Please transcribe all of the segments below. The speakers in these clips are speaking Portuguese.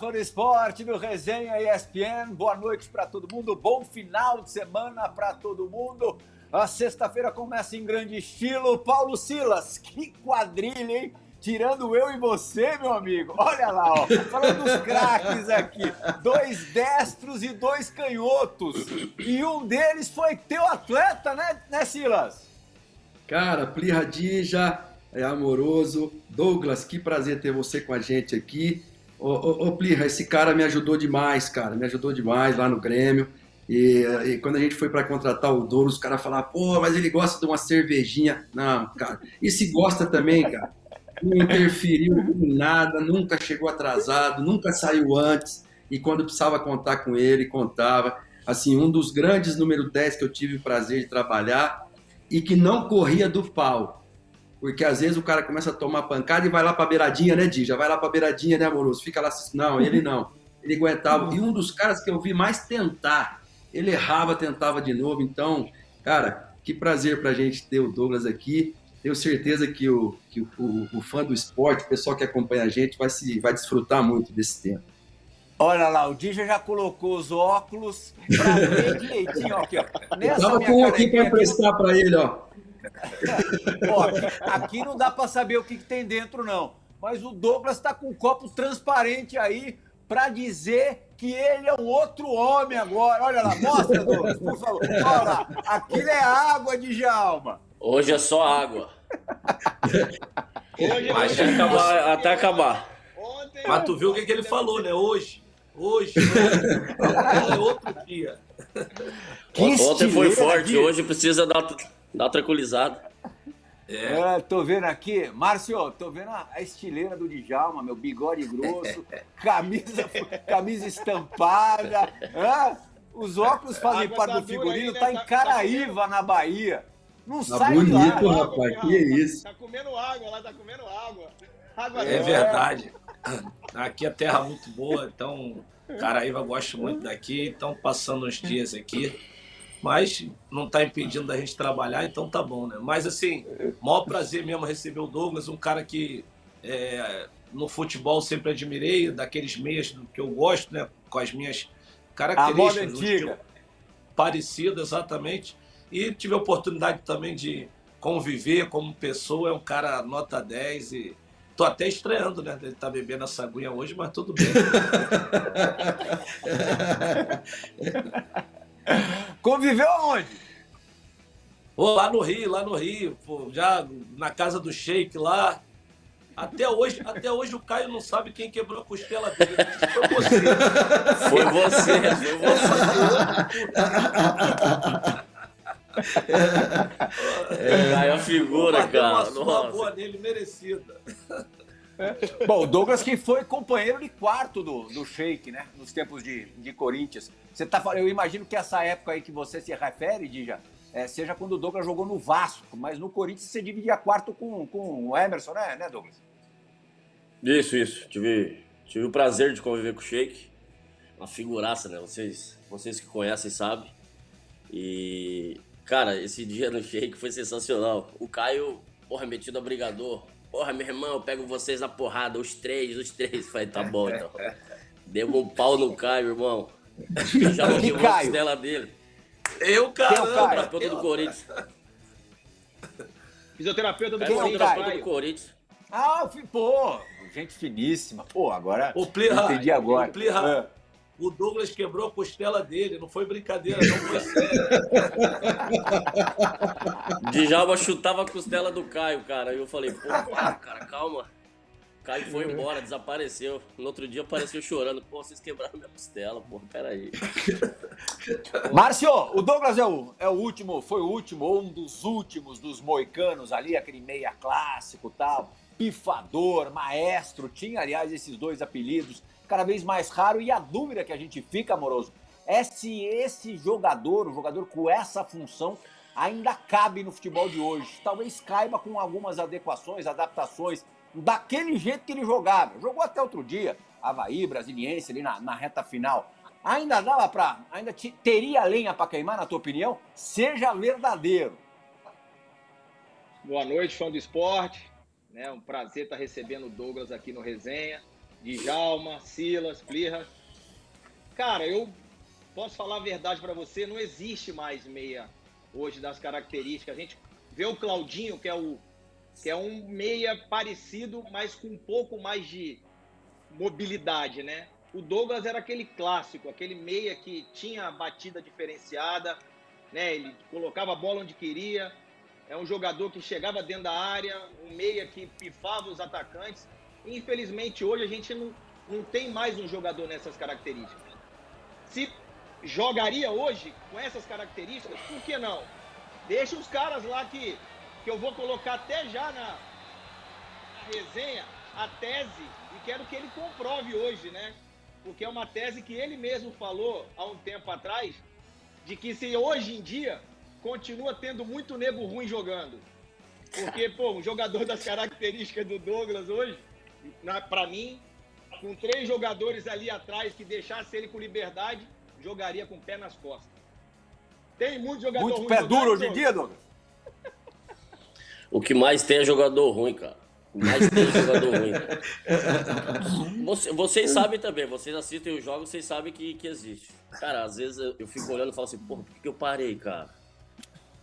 Fã do esporte do Resenha ESPN. Boa noite para todo mundo. Bom final de semana para todo mundo. A sexta-feira começa em grande estilo. Paulo Silas, que quadrilha, hein? Tirando eu e você, meu amigo. Olha lá, ó. Falando dos craques aqui. Dois destros e dois canhotos. E um deles foi teu atleta, né, né Silas? Cara, Pli Radija, é amoroso. Douglas, que prazer ter você com a gente aqui. Ô, ô, ô Plirra, esse cara me ajudou demais, cara, me ajudou demais lá no Grêmio. E, e quando a gente foi para contratar o Douro, os caras falaram, pô, mas ele gosta de uma cervejinha. Não, cara, e se gosta também, cara. Não interferiu em nada, nunca chegou atrasado, nunca saiu antes. E quando precisava contar com ele, contava. Assim, um dos grandes número 10 que eu tive o prazer de trabalhar e que não corria do pau porque às vezes o cara começa a tomar pancada e vai lá pra beiradinha, né, Di? Já vai lá pra beiradinha, né, amoroso? Fica lá. Não, ele não. Ele aguentava. E um dos caras que eu vi mais tentar, ele errava, tentava de novo. Então, cara, que prazer pra gente ter o Douglas aqui. Tenho certeza que o, que o, o, fã do esporte, o pessoal que acompanha a gente, vai, se, vai desfrutar muito desse tempo. Olha lá, o Dija já colocou os óculos pra ver direitinho. Aqui, ó. Nessa eu tava com aqui para emprestar para ele, ó. Ó, aqui não dá para saber o que, que, tem dentro, não. Mas o Douglas está com um copo transparente aí para dizer que ele é um outro homem agora. Olha lá, mostra, Douglas, por favor. Olha lá, aquilo é água de Jalma. Hoje é só água. Hoje Mas até acabar, até acabar. Ontem Mas tu viu o que, que ele falou, né? Hoje. Hoje. é outro dia. Ontem foi forte, hoje precisa dar Dá uma tranquilizada. É. é. tô vendo aqui, Márcio, tô vendo a, estileira do Djalma, meu bigode grosso, camisa, camisa estampada. É? Os óculos fazem parte tá do figurino, tá, tá em tá Caraíva, na Bahia. Não tá sai bonito, lá. rapaz, que é isso. Tá comendo água lá, tá comendo água. água é verdade. Aqui a terra muito boa, então Caraíva gosta muito daqui, então passando uns dias aqui mas não está impedindo da gente trabalhar, então tá bom, né? Mas assim, maior prazer mesmo receber o Douglas, um cara que é, no futebol sempre admirei, daqueles meias que eu gosto, né? Com as minhas características. antiga. Parecido, exatamente. E tive a oportunidade também de conviver como pessoa, é um cara nota 10 e Tô até estreando, né? Ele tá bebendo essa aguinha hoje, mas tudo bem. Conviveu aonde? Oh, lá no Rio, lá no Rio, pô, já na casa do Sheik lá. Até hoje, até hoje o Caio não sabe quem quebrou a costela dele. Foi você. Foi você, foi você. É, Caio é a figura, cara. Uma, uma boa nele, merecida. Bom, o Douglas que foi companheiro de quarto do, do Sheik, né? Nos tempos de, de Corinthians. Você tá, eu imagino que essa época aí que você se refere, Dija, é, seja quando o Douglas jogou no Vasco, mas no Corinthians você dividia quarto com, com o Emerson, né, né, Douglas? Isso, isso. Tive, tive o prazer de conviver com o Sheik. Uma figuraça, né? Vocês, vocês que conhecem sabem. E, cara, esse dia no Sheik foi sensacional. O Caio, porra, metido a brigador Porra, meu irmão, eu pego vocês na porrada, os três, os três. Falei, tá bom então. Deu um pau no Caio, irmão. Já levou a costela dele. Eu, cara. Fisioterapeuta do Corinthians. Fisioterapeuta do Corinthians. Fisioterapeuta do Corinthians. Ah, pô, gente finíssima. Pô, agora. O Plirra, entendi agora. O Plirra, é. O Douglas quebrou a costela dele, não foi brincadeira, não foi sério. Djalma chutava a costela do Caio, cara. E eu falei, pô, cara, calma. O Caio foi embora, desapareceu. No outro dia apareceu chorando. Pô, vocês quebraram minha costela, pô, peraí. Márcio, o Douglas é o, é o último, foi o último, ou um dos últimos dos moicanos ali, aquele meia clássico tal. Pifador, maestro, tinha, aliás, esses dois apelidos cada vez mais raro. E a dúvida que a gente fica, amoroso, é se esse jogador, o jogador com essa função, ainda cabe no futebol de hoje. Talvez caiba com algumas adequações, adaptações, daquele jeito que ele jogava. Jogou até outro dia, Havaí, Brasiliense, ali na, na reta final. Ainda dava para. Ainda te, teria lenha para queimar, na tua opinião? Seja verdadeiro. Boa noite, fã do esporte. É um prazer estar recebendo o Douglas aqui no Resenha. Djalma, Silas, Plirra. Cara, eu posso falar a verdade para você, não existe mais meia hoje das características. A gente vê o Claudinho, que é o que é um meia parecido, mas com um pouco mais de mobilidade, né? O Douglas era aquele clássico, aquele meia que tinha batida diferenciada, né? Ele colocava a bola onde queria. É um jogador que chegava dentro da área, um meia que pifava os atacantes. Infelizmente, hoje a gente não, não tem mais um jogador nessas características. Se jogaria hoje com essas características, por que não? Deixa os caras lá que, que eu vou colocar até já na, na resenha a tese e quero que ele comprove hoje, né? Porque é uma tese que ele mesmo falou há um tempo atrás, de que se hoje em dia continua tendo muito nego ruim jogando. Porque, pô, um jogador das características do Douglas hoje, para mim, com três jogadores ali atrás que deixasse ele com liberdade, jogaria com o pé nas costas. Tem muito jogador muito ruim. Muito pé duro hoje em dia, Douglas? O que mais tem é jogador ruim, cara. Mais tem jogador ruim. Você, vocês sabem também, vocês assistem os jogos, vocês sabem que, que existe. Cara, às vezes eu, eu fico olhando e falo assim, porra, por que eu parei, cara?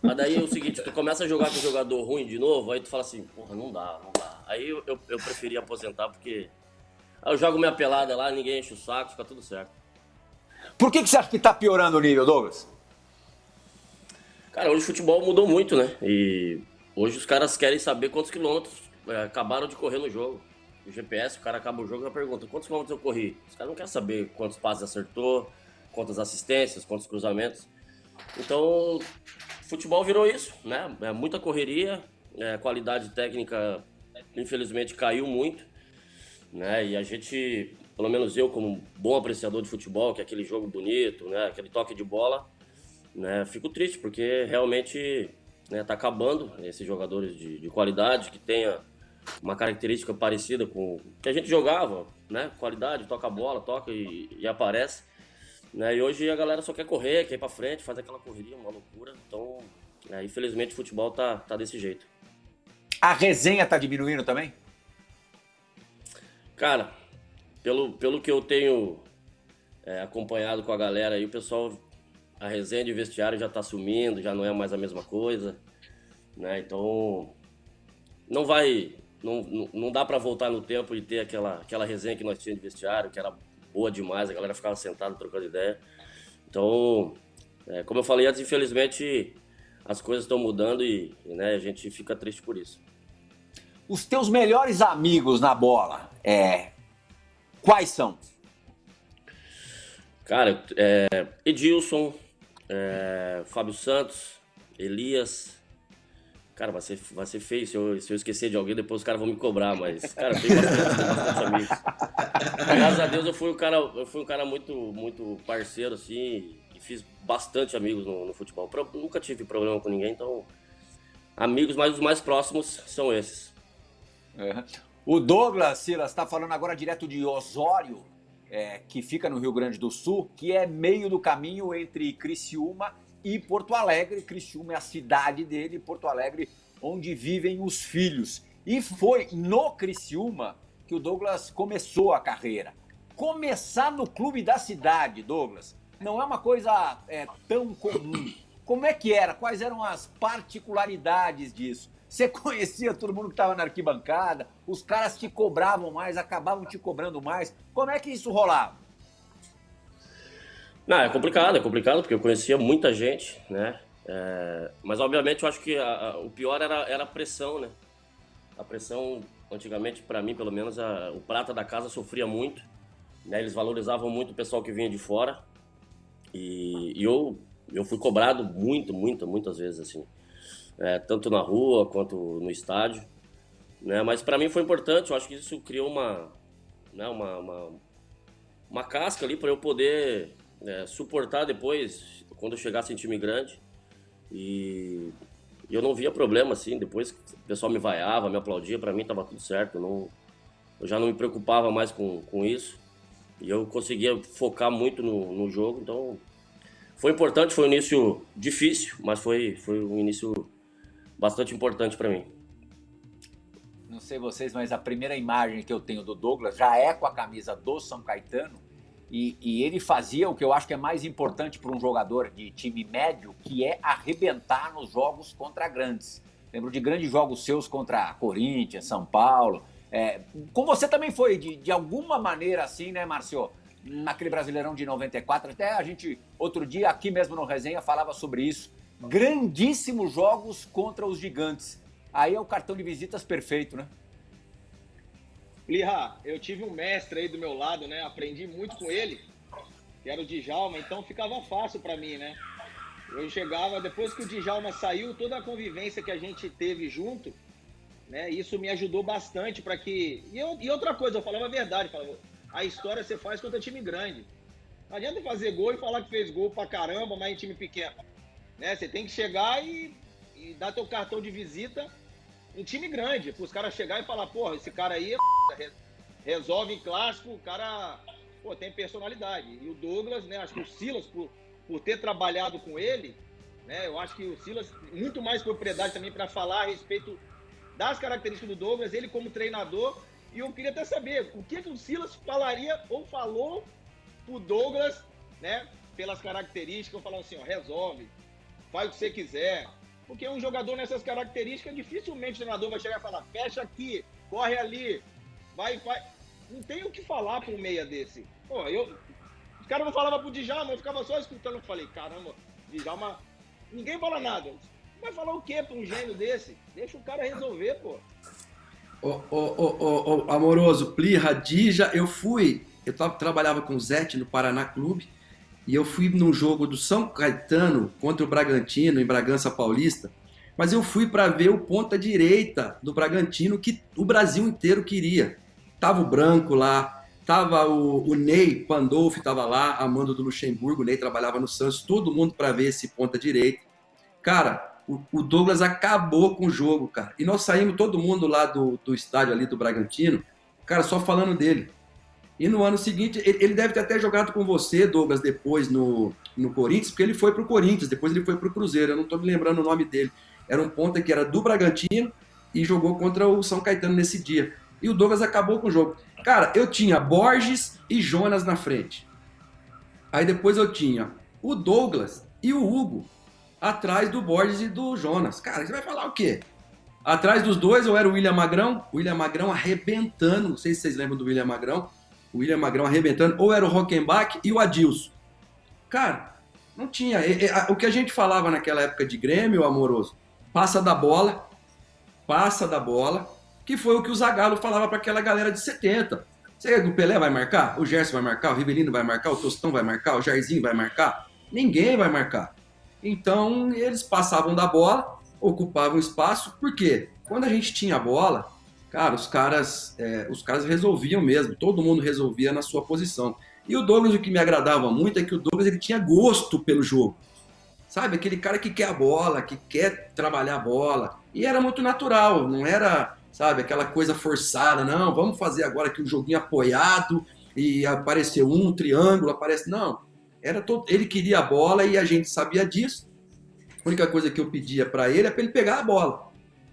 Mas daí é o seguinte, tu começa a jogar com jogador ruim de novo, aí tu fala assim, porra, não dá, não dá. Aí eu, eu, eu preferi aposentar porque eu jogo minha pelada lá, ninguém enche o saco, fica tudo certo. Por que, que você acha que tá piorando o nível, Douglas? Cara, hoje o futebol mudou muito, né? E hoje os caras querem saber quantos quilômetros é, acabaram de correr no jogo. O GPS, o cara acaba o jogo e pergunta quantos quilômetros eu corri. Os caras não querem saber quantos passes acertou, quantas assistências, quantos cruzamentos. Então, futebol virou isso, né? É muita correria, é, qualidade técnica, infelizmente, caiu muito. Né? E a gente, pelo menos eu, como bom apreciador de futebol, que é aquele jogo bonito, né? aquele toque de bola, né? fico triste, porque realmente né, tá acabando esses jogadores de, de qualidade que tenha uma característica parecida com o que a gente jogava, né? Qualidade, toca a bola, toca e, e aparece. Né? E hoje a galera só quer correr, quer ir pra frente, faz aquela correria, uma loucura. Então, é, infelizmente, o futebol tá, tá desse jeito. A resenha tá diminuindo também? Cara, pelo, pelo que eu tenho é, acompanhado com a galera aí, o pessoal, a resenha de vestiário já tá sumindo, já não é mais a mesma coisa. Né? Então, não vai não, não dá para voltar no tempo e ter aquela, aquela resenha que nós tínhamos de vestiário, que era boa demais, a galera ficava sentada trocando ideia. Então, é, como eu falei antes, infelizmente as coisas estão mudando e, e né, a gente fica triste por isso. Os teus melhores amigos na bola, é, quais são? Cara, é, Edilson, é, Fábio Santos, Elias, Cara, vai ser, vai ser feio se eu, se eu esquecer de alguém, depois os caras vão me cobrar, mas, cara, eu tenho bastante, amigos. Graças a Deus eu fui um cara, eu fui um cara muito, muito parceiro, assim, e fiz bastante amigos no, no futebol. Nunca tive problema com ninguém, então, amigos, mas os mais próximos são esses. O Douglas Silas está falando agora direto de Osório, é, que fica no Rio Grande do Sul, que é meio do caminho entre Criciúma e Porto Alegre. Criciúma é a cidade dele, Porto Alegre, onde vivem os filhos. E foi no Criciúma que o Douglas começou a carreira. Começar no clube da cidade, Douglas, não é uma coisa é, tão comum. Como é que era? Quais eram as particularidades disso? Você conhecia todo mundo que estava na arquibancada? Os caras te cobravam mais, acabavam te cobrando mais. Como é que isso rolava? Não, é complicado, é complicado, porque eu conhecia muita gente, né? É, mas obviamente eu acho que a, a, o pior era, era a pressão, né? A pressão, antigamente, para mim, pelo menos, a, o prata da casa sofria muito. Né? Eles valorizavam muito o pessoal que vinha de fora. E, e eu, eu fui cobrado muito, muito, muitas vezes, assim. É, tanto na rua quanto no estádio. Né? Mas para mim foi importante, eu acho que isso criou uma, né, uma, uma, uma casca ali para eu poder é, suportar depois, quando eu chegasse em time grande. E eu não via problema, assim, depois o pessoal me vaiava, me aplaudia, para mim tava tudo certo. Eu, não, eu já não me preocupava mais com, com isso. E eu conseguia focar muito no, no jogo, então foi importante, foi um início difícil, mas foi, foi um início bastante importante para mim. não sei vocês, mas a primeira imagem que eu tenho do Douglas já é com a camisa do São Caetano. E, e ele fazia o que eu acho que é mais importante para um jogador de time médio, que é arrebentar nos jogos contra grandes. Lembro de grandes jogos seus contra Corinthians, São Paulo. É, com você também foi, de, de alguma maneira assim, né, Márcio? Naquele Brasileirão de 94, até a gente, outro dia, aqui mesmo no Resenha, falava sobre isso. Grandíssimos jogos contra os gigantes. Aí é o cartão de visitas perfeito, né? Lirra, eu tive um mestre aí do meu lado, né? Aprendi muito com ele, que era o Djalma, então ficava fácil para mim, né? Eu chegava, depois que o Djalma saiu, toda a convivência que a gente teve junto, né? Isso me ajudou bastante para que. E, eu, e, outra coisa, eu falava a verdade, falava, a história você faz contra time grande. Não adianta fazer gol e falar que fez gol pra caramba, mas em time pequeno. Né? Você tem que chegar e, e dar teu cartão de visita em time grande, para os caras chegar e falar, porra, esse cara aí é resolve em clássico, o cara pô, tem personalidade. E o Douglas, né? Acho que o Silas, por, por ter trabalhado com ele, né? Eu acho que o Silas, muito mais propriedade também para falar a respeito das características do Douglas, ele como treinador. E eu queria até saber o que, que o Silas falaria ou falou pro Douglas, né? Pelas características, falando assim, ó, resolve, faz o que você quiser. Porque um jogador nessas características, dificilmente o treinador vai chegar e falar, fecha aqui, corre ali, vai, vai. Não tem o que falar para um meia desse. Pô, eu. Os caras não falavam pro Djalma, eu ficava só escutando. Eu falei, caramba, Djalma. Ninguém fala nada. Vai falar o quê pra um gênio desse? Deixa o cara resolver, pô. Ô, ô, ô, amoroso, Pli, Radija, eu fui. Eu trabalhava com o Zete no Paraná Clube. E eu fui num jogo do São Caetano contra o Bragantino, em Bragança Paulista. Mas eu fui para ver o ponta direita do Bragantino que o Brasil inteiro queria. Tava o Branco lá, tava o, o Ney Pandolfi, tava lá, amando do Luxemburgo, o Ney trabalhava no Santos, todo mundo para ver esse ponta direita. Cara, o, o, Douglas acabou com o jogo, cara. E nós saímos todo mundo lá do, do estádio ali do Bragantino, cara, só falando dele. E no ano seguinte, ele, deve ter até jogado com você, Douglas, depois no, no Corinthians, porque ele foi pro Corinthians, depois ele foi pro Cruzeiro, eu não tô me lembrando o nome dele. Era um ponta que era do Bragantino e jogou contra o São Caetano nesse dia e o Douglas acabou com o jogo. Cara, eu tinha Borges e Jonas na frente. Aí depois eu tinha o Douglas e o Hugo atrás do Borges e do Jonas. Cara, você vai falar o quê? Atrás dos dois eu era o William Magrão, o William Magrão arrebentando, não sei se vocês lembram do William Magrão, o William Magrão arrebentando, ou era o Rockenbach e o Adilson. Cara, não tinha. O que a gente falava naquela época de Grêmio, amoroso, passa da bola, passa da bola, que foi o que o Zagallo falava para aquela galera de 70. Você que o Pelé vai marcar? O Gerson vai marcar? O Rivelino vai marcar? O Tostão vai marcar? O Jairzinho vai marcar? Ninguém vai marcar. Então, eles passavam da bola, ocupavam espaço, por quê? Quando a gente tinha a bola, cara, os caras, é, os caras resolviam mesmo, todo mundo resolvia na sua posição. E o Douglas, o que me agradava muito é que o Douglas ele tinha gosto pelo jogo. Sabe, aquele cara que quer a bola, que quer trabalhar a bola. E era muito natural, não era sabe? Aquela coisa forçada, não, vamos fazer agora aqui um joguinho apoiado e apareceu um triângulo, aparece. Não, era todo, ele queria a bola e a gente sabia disso. A única coisa que eu pedia para ele é para ele pegar a bola.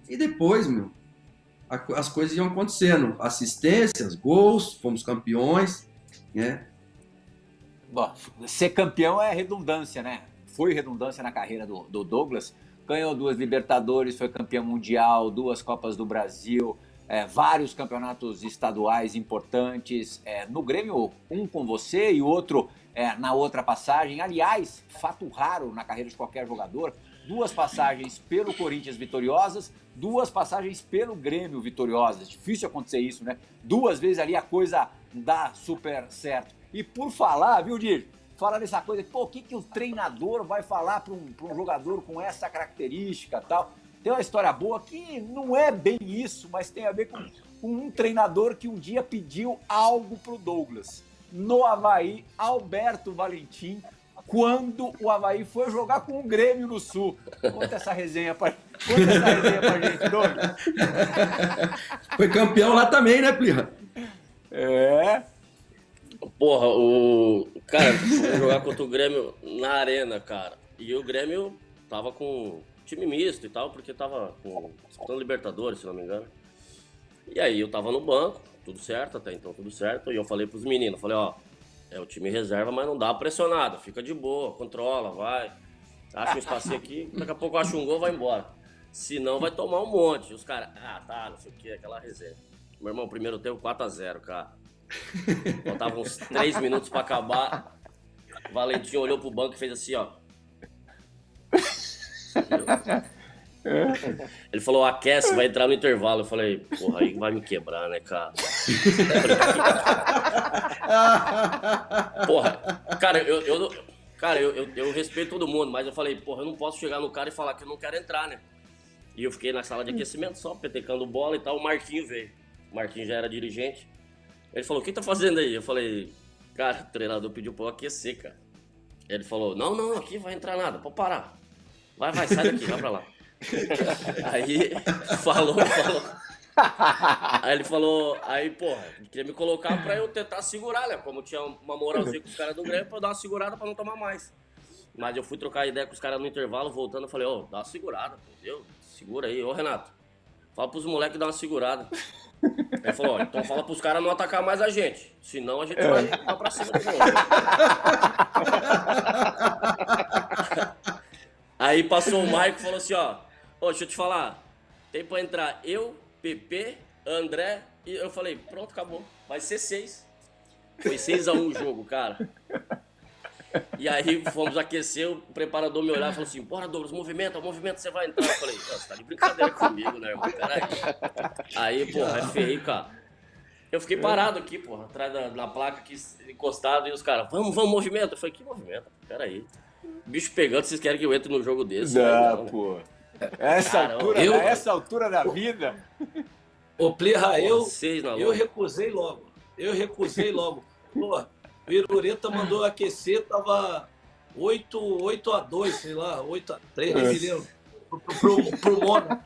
E depois, meu, as coisas iam acontecendo. Assistências, gols, fomos campeões, né? Bom, ser campeão é redundância, né? Foi redundância na carreira do, do Douglas, ganhou duas Libertadores, foi campeão mundial, duas Copas do Brasil, é, vários campeonatos estaduais importantes. É, no Grêmio, um com você e outro é, na outra passagem. Aliás, fato raro na carreira de qualquer jogador: duas passagens pelo Corinthians vitoriosas, duas passagens pelo Grêmio vitoriosas. Difícil acontecer isso, né? Duas vezes ali a coisa dá super certo. E por falar, viu, Dir? falar dessa coisa, pô, o que, que o treinador vai falar para um, um jogador com essa característica tal. Tem uma história boa que não é bem isso, mas tem a ver com, com um treinador que um dia pediu algo para o Douglas. No Havaí, Alberto Valentim, quando o Havaí foi jogar com o Grêmio no Sul. Conta essa resenha pra, conta essa resenha pra gente, Douglas. Foi campeão lá também, né, Plirra? É. Porra, o. Cara, jogar contra o Grêmio na arena, cara. E o Grêmio tava com time misto e tal, porque tava com, disputando Libertadores, se não me engano. E aí eu tava no banco, tudo certo, até então tudo certo. E eu falei pros meninos, falei, ó, é o time reserva, mas não dá pressionado, fica de boa, controla, vai. Acha um espacinho aqui, daqui a pouco acha um gol, vai embora. Se não, vai tomar um monte. Os caras, ah, tá, não sei o que, aquela reserva. Meu irmão, primeiro tempo 4x0, cara. Faltavam uns 3 minutos pra acabar. Valentim olhou pro banco e fez assim, ó. Ele falou, aquece, vai entrar no intervalo. Eu falei, porra, aí vai me quebrar, né, cara? porra, cara, eu, eu, cara eu, eu, eu, respeito todo mundo, mas eu falei, porra, eu não posso chegar no cara e falar que eu não quero entrar, né? E eu fiquei na sala de aquecimento só, petecando bola e tal. O Marquinho veio. O Marquinho já era dirigente. Ele falou, o que tá fazendo aí? Eu falei, cara, o treinador pediu pra eu aquecer, cara. Ele falou, não, não, aqui vai entrar nada, pode parar. Vai, vai, sai daqui, vai pra lá. Aí falou, falou. Aí ele falou, aí, porra, queria me colocar pra eu tentar segurar, né? Como tinha uma moralzinha com os caras do Grêmio, pra eu dar uma segurada pra não tomar mais. Mas eu fui trocar ideia com os caras no intervalo, voltando, eu falei, ó, oh, dá uma segurada, entendeu? Segura aí, ô Renato. Fala pros moleques dar uma segurada. Ele falou, ó, então fala pros caras não atacar mais a gente. Senão a gente é. vai, vai pra cima de novo. Aí passou o Maico e falou assim, ó, ô, deixa eu te falar, tem pra entrar eu, PP, André, e eu falei, pronto, acabou. Vai ser seis. Foi 6 a 1 um o jogo, cara. E aí fomos aquecer, o preparador me olhava e falou assim, bora Douglas, movimento, movimento, você vai entrar. Eu falei, você tá de brincadeira comigo, né, irmão? Peraí. Aí, porra, é feio, cara. Eu fiquei parado aqui, porra, atrás da, da placa aqui, encostado, e os caras, vamos, vamos, movimento. Eu falei, que movimento? Peraí bicho pegando, vocês querem que eu entre no jogo desse? Não, não pô. Essa altura, eu... essa altura da vida. Ô, Plirra, eu, eu recusei logo. Eu recusei logo. Pô, Pirureta mandou aquecer, tava 8, 8 a 2, sei lá, 8 a 3, não me lembro. Pro, pro, pro Mono.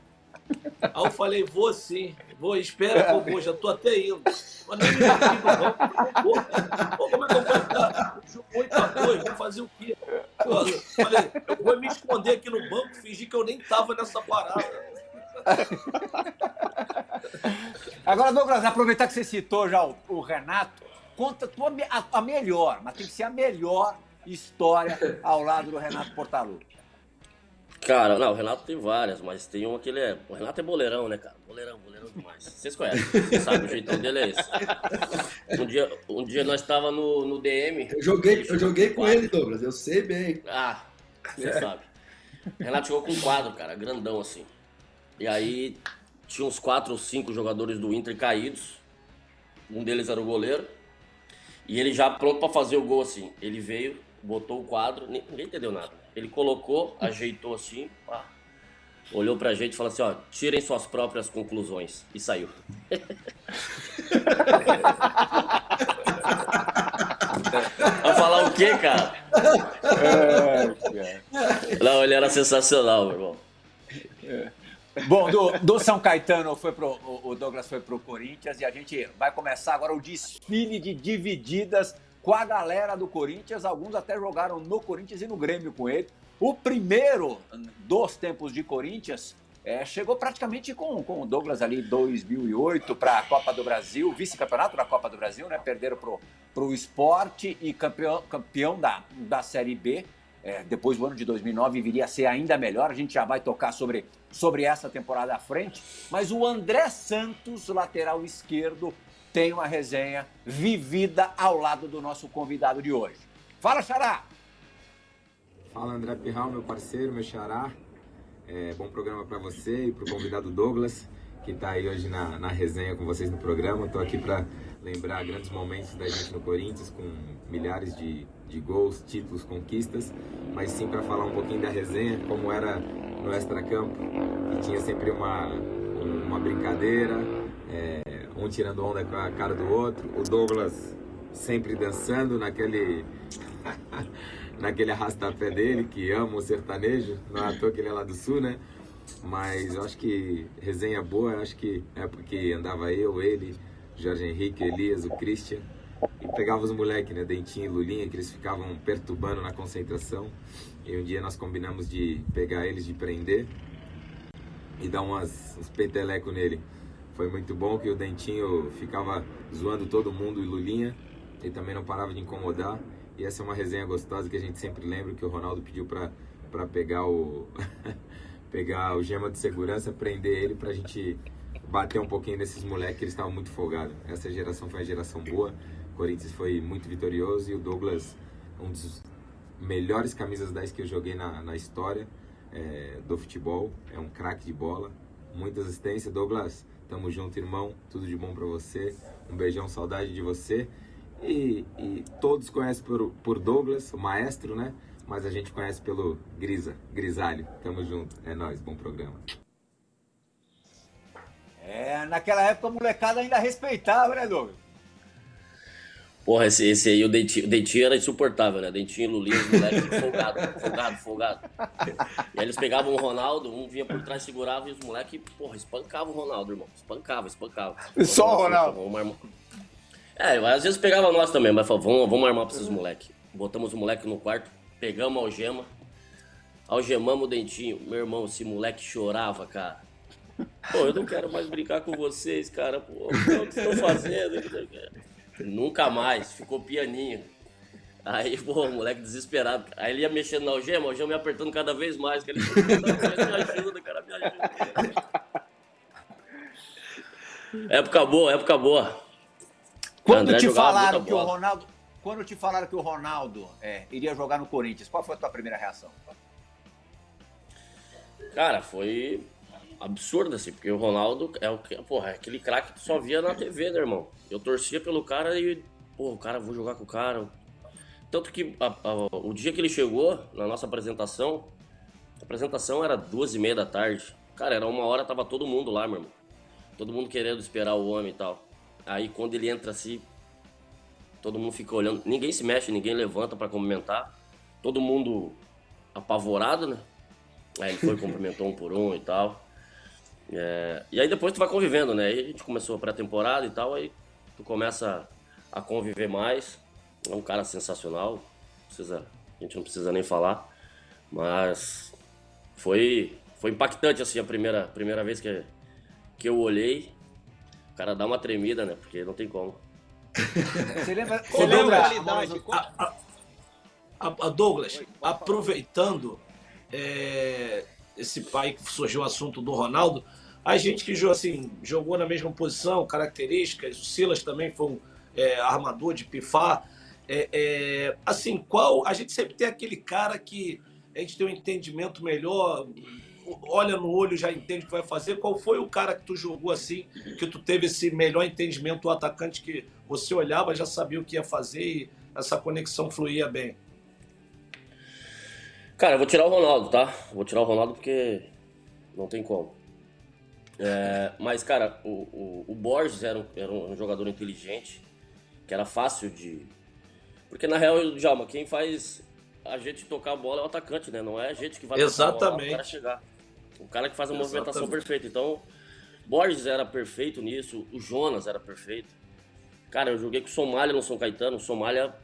Aí eu falei, vou sim, vou, espera eu vou, já tô até indo. Mas nem me banco. Pô, como é que eu vou estar? 8 a 2, vou fazer o quê? Eu falei, eu vou me esconder aqui no banco, fingir que eu nem tava nessa parada. Agora, Douglas, aproveitar que você citou já o, o Renato, conta tua, a, a melhor, mas tem que ser a melhor história ao lado do Renato Portaluppi. Cara, não, o Renato tem várias, mas tem uma que ele é. O Renato é boleirão, né, cara? Boleirão, boleirão demais. Vocês conhecem, vocês sabem, o jeitão dele é esse. Um dia, um dia nós tava no, no DM. Eu joguei, eu joguei com ele, Douglas, eu sei bem. Ah, você é. sabe. O Renato jogou com um quadro, cara, grandão assim. E aí tinha uns quatro ou cinco jogadores do Inter caídos. Um deles era o goleiro. E ele já pronto para fazer o gol assim. Ele veio, botou o quadro, ninguém entendeu nada. Ele colocou, ajeitou assim, pá, olhou pra gente e falou assim, ó, tirem suas próprias conclusões. E saiu. Vai falar o quê, cara? Não, ele era sensacional, meu irmão. Bom, do, do, São Caetano foi pro, o Douglas foi pro Corinthians e a gente vai começar agora o desfile de divididas com a galera do Corinthians. Alguns até jogaram no Corinthians e no Grêmio com ele. O primeiro dos tempos de Corinthians é, chegou praticamente com, com o Douglas ali 2008 para a Copa do Brasil, vice-campeonato da Copa do Brasil, né? Perderam para o esporte e campeão, campeão da, da Série B. É, depois do ano de 2009 viria a ser ainda melhor. A gente já vai tocar sobre, sobre essa temporada à frente. Mas o André Santos, lateral esquerdo, tem uma resenha vivida ao lado do nosso convidado de hoje. Fala, Xará! Fala, André Pirral, meu parceiro, meu xará. É, bom programa para você e para o convidado Douglas, que está aí hoje na, na resenha com vocês no programa. Estou aqui para lembrar grandes momentos da gente no Corinthians, com milhares de, de gols, títulos, conquistas, mas sim para falar um pouquinho da resenha, como era no extracampo, que tinha sempre uma, uma brincadeira, é, um tirando onda com a cara do outro, o Douglas sempre dançando naquele naquele arrastapé dele, que ama o sertanejo, não é à toa que ele é lá do sul, né? Mas eu acho que resenha boa, acho que é porque andava eu, ele, Jorge Henrique, Elias, o Christian, e pegava os moleques, né, Dentinho e Lulinha, que eles ficavam perturbando na concentração. E um dia nós combinamos de pegar eles, de prender e dar umas, uns petelecos nele. Foi muito bom que o Dentinho ficava zoando todo mundo e Lulinha. Ele também não parava de incomodar. E essa é uma resenha gostosa que a gente sempre lembra que o Ronaldo pediu para pegar o pegar o gema de segurança, prender ele para a gente bater um pouquinho nesses moleques que eles estavam muito folgados. Essa geração foi uma geração boa. O Corinthians foi muito vitorioso e o Douglas, um dos melhores camisas 10 que eu joguei na, na história é, do futebol. É um craque de bola. Muita assistência. Douglas, tamo junto, irmão. Tudo de bom para você. Um beijão, saudade de você. E, e, todos conhecem por, por Douglas, o maestro, né? Mas a gente conhece pelo Grisa, Grisalho. Tamo junto. É nóis, bom programa. É, naquela época a molecada ainda respeitava, né, Douglas? Porra, esse, esse aí, o Dentinho, o Dentinho era insuportável, né? Dentinho e Lulinha, os moleques folgado, folgado, folgado. E aí eles pegavam o Ronaldo, um vinha por trás, segurava e os moleques, porra, espancavam o Ronaldo, irmão. Espancava, espancava. Só o Ronaldo. É, às vezes pegava nós também, mas falava, vamos, vamos armar pra esses moleques. Botamos o moleque no quarto, pegamos a algema, algemamos o dentinho. Meu irmão, esse moleque chorava, cara. Pô, eu não quero mais brincar com vocês, cara. Pô, o que vocês estão fazendo? Nunca mais, ficou pianinho. Aí, pô, o moleque desesperado. Aí ele ia mexendo na algema, a algema ia apertando cada vez mais. Que ele me ajuda, cara, me ajuda. Época boa, época boa. Quando te falaram que o Ronaldo, quando te falaram que o Ronaldo é, iria jogar no Corinthians, qual foi a tua primeira reação? Cara, foi absurdo assim, porque o Ronaldo é o que, porra, é aquele craque que só via na TV, né, irmão? Eu torcia pelo cara e, pô, o cara, vou jogar com o cara. Tanto que a, a, o dia que ele chegou na nossa apresentação, a apresentação era duas e meia da tarde. Cara, era uma hora, tava todo mundo lá, meu irmão. Todo mundo querendo esperar o homem e tal. Aí quando ele entra assim, todo mundo fica olhando. Ninguém se mexe, ninguém levanta para cumprimentar. Todo mundo apavorado, né? Aí ele foi, cumprimentou um por um e tal. É, e aí depois tu vai convivendo, né? Aí a gente começou a pré-temporada e tal, aí tu começa a conviver mais. É um cara sensacional, precisa, a gente não precisa nem falar. Mas foi, foi impactante assim a primeira, primeira vez que, que eu olhei cara dá uma tremida, né? Porque não tem como. Você lembra, você lembra a qualidade? A, a, a Douglas, aproveitando é, esse pai que surgiu o assunto do Ronaldo, a gente que assim, jogou na mesma posição, características, o Silas também foi um é, armador de pifar. É, é, assim, qual. A gente sempre tem aquele cara que a gente tem um entendimento melhor, olha no olho já entende o que vai fazer. Qual foi o cara que tu jogou assim, que tu teve esse melhor entendimento, o atacante que você olhava, já sabia o que ia fazer e essa conexão fluía bem? Cara, eu vou tirar o Ronaldo, tá? Vou tirar o Ronaldo porque não tem como. É, mas, cara, o, o, o Borges era um, era um, jogador inteligente, que era fácil de. Porque na real, Djalma, quem faz a gente tocar a bola é o atacante, né? Não é a gente que vai Exatamente. tocar a bola para chegar. O cara que faz a Exatamente. movimentação perfeita. Então, Borges era perfeito nisso, o Jonas era perfeito. Cara, eu joguei com o Somália no São Caetano. O Somália,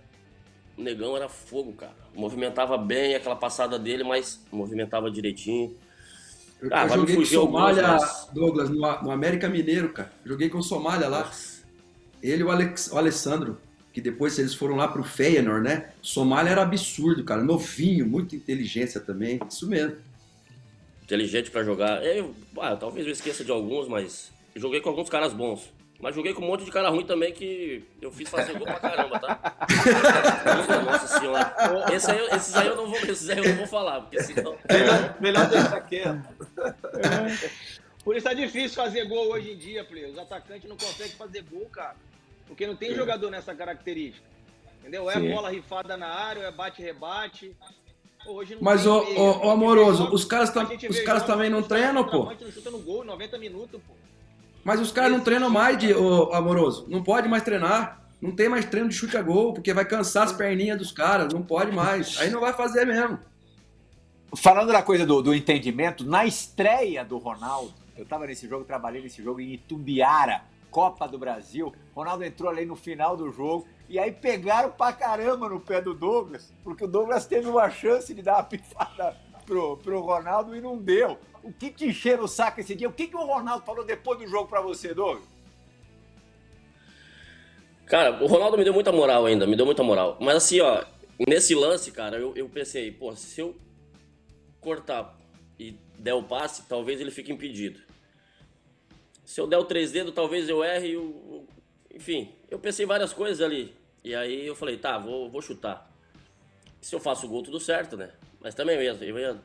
o negão era fogo, cara. Movimentava bem aquela passada dele, mas movimentava direitinho. Eu, ah, eu joguei com o Somália, algumas, mas... Douglas, no, no, América Mineiro, cara. Joguei com o Somália lá. Nossa. Ele e o, Alex, o Alessandro, que depois eles foram lá pro Feyenoord, né? Somália era absurdo, cara. Novinho, muita inteligência também. Isso mesmo inteligente para jogar. Eu, ah, talvez eu esqueça de alguns, mas joguei com alguns caras bons. Mas joguei com um monte de cara ruim também que eu fiz fazer gol pra caramba, tá? Nossa senhora. Esse aí, esses, aí eu não vou, esses aí eu não vou falar, porque senão. Melhor, melhor deixar quieto. Por isso é difícil fazer gol hoje em dia, Play. Os atacantes não conseguem fazer gol, cara. Porque não tem jogador nessa característica. Entendeu? É Sim. bola rifada na área, é bate-rebate. Mas, o, o, o amoroso, os caras, tam, os caras também não treinam, pô. Mas os caras não treinam mais, de, o, amoroso. Não pode mais treinar. Não tem mais treino de chute a gol, porque vai cansar as perninhas dos caras. Não pode mais. Aí não vai fazer mesmo. Falando da coisa do, do entendimento, na estreia do Ronaldo, eu tava nesse jogo, trabalhei nesse jogo em Itumbiara, Copa do Brasil. Ronaldo entrou ali no final do jogo e aí pegaram pra caramba no pé do Douglas, porque o Douglas teve uma chance de dar uma pifada pro, pro Ronaldo e não deu. O que te encheram o saco esse dia? O que, que o Ronaldo falou depois do jogo para você, Douglas? Cara, o Ronaldo me deu muita moral ainda, me deu muita moral. Mas assim, ó, nesse lance, cara, eu, eu pensei, pô, se eu cortar e der o passe, talvez ele fique impedido. Se eu der o três dedos, talvez eu erre. Enfim, eu pensei várias coisas ali. E aí eu falei, tá, vou, vou chutar. Se eu faço o gol, tudo certo, né? Mas também mesmo, eu ia,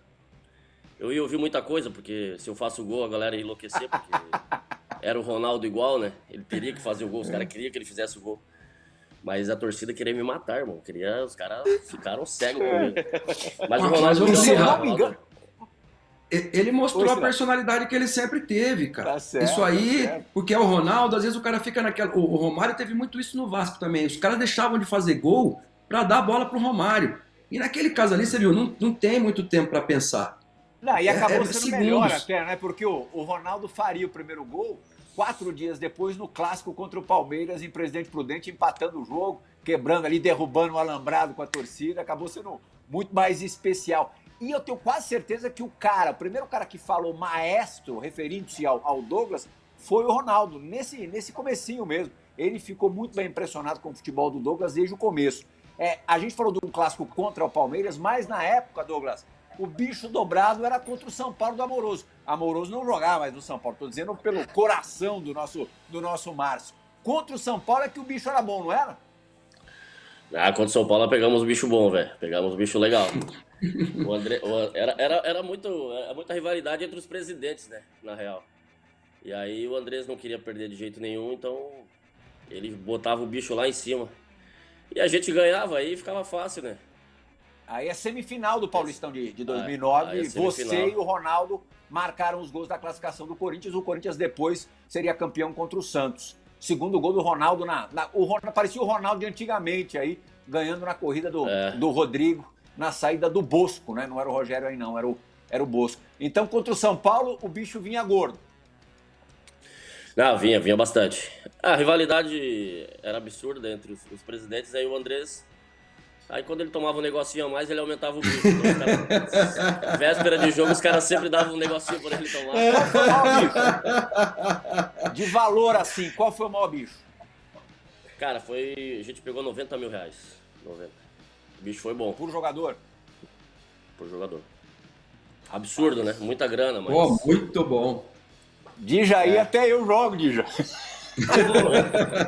eu ia ouvir muita coisa, porque se eu faço o gol, a galera ia enlouquecer, porque era o Ronaldo igual, né? Ele teria que fazer o gol, os caras queriam que ele fizesse o gol. Mas a torcida queria me matar, irmão. Queria, os caras ficaram cegos comigo. Mas o Ronaldo, Mas, Ronaldo, não me engano. Ele mostrou a personalidade que ele sempre teve, cara. Tá certo, isso aí, tá certo. porque é o Ronaldo, às vezes o cara fica naquela. O Romário teve muito isso no Vasco também. Os caras deixavam de fazer gol pra dar a bola pro Romário. E naquele caso ali, você viu, não, não tem muito tempo pra pensar. Não, e É- acabou é sendo segundos. melhor até, né? Porque o, o Ronaldo faria o primeiro gol quatro dias depois no clássico contra o Palmeiras em Presidente Prudente, empatando o jogo, quebrando ali, derrubando o alambrado com a torcida. Acabou sendo muito mais especial. E eu tenho quase certeza que o cara, o primeiro cara que falou maestro, referindo-se ao, ao Douglas, foi o Ronaldo, nesse, nesse comecinho mesmo. Ele ficou muito bem impressionado com o futebol do Douglas desde o começo. É, a gente falou de um clássico contra o Palmeiras, mas na época, Douglas, o bicho dobrado era contra o São Paulo do Amoroso. Amoroso não jogava mais no São Paulo, estou dizendo pelo coração do nosso, do nosso Márcio. Contra o São Paulo é que o bicho era bom, não era? Ah, contra o São Paulo pegamos bicho bom, velho. Pegamos bicho legal. O André, o- era, era, era, muito, era muita rivalidade entre os presidentes, né? Na real. E aí o Andrés não queria perder de jeito nenhum, então ele botava o bicho lá em cima. E a gente ganhava, aí ficava fácil, né? Aí é semifinal do Paulistão de, de Aí 2009. é você semifinal. e o Ronaldo marcaram os gols da classificação do Corinthians. O Corinthians depois seria campeão contra o Santos. Segundo gol do Ronaldo na. na- o Ronaldo, parecia o Ronaldo de antigamente aí, ganhando na corrida do, É. do Rodrigo, na saída do Bosco, né? Não era o Rogério aí, não, era o, era o Bosco. Então, contra o São Paulo, o bicho vinha gordo. Não, vinha, vinha bastante. A rivalidade era absurda entre os, os presidentes, aí o Andrés. Aí quando ele tomava um negocinho a mais, ele aumentava o bicho. Então, os caras- véspera de jogo, os caras sempre davam um negocinho pra ele tomar. Qual foi o maior bicho? De valor assim, qual foi o maior bicho? Cara, foi. A gente pegou 90 mil reais. 90. O bicho foi bom Por jogador? pro jogador. Absurdo, né? Muita grana, mas. Pô, muito bom. Dija aí, É. até eu jogo, Dija.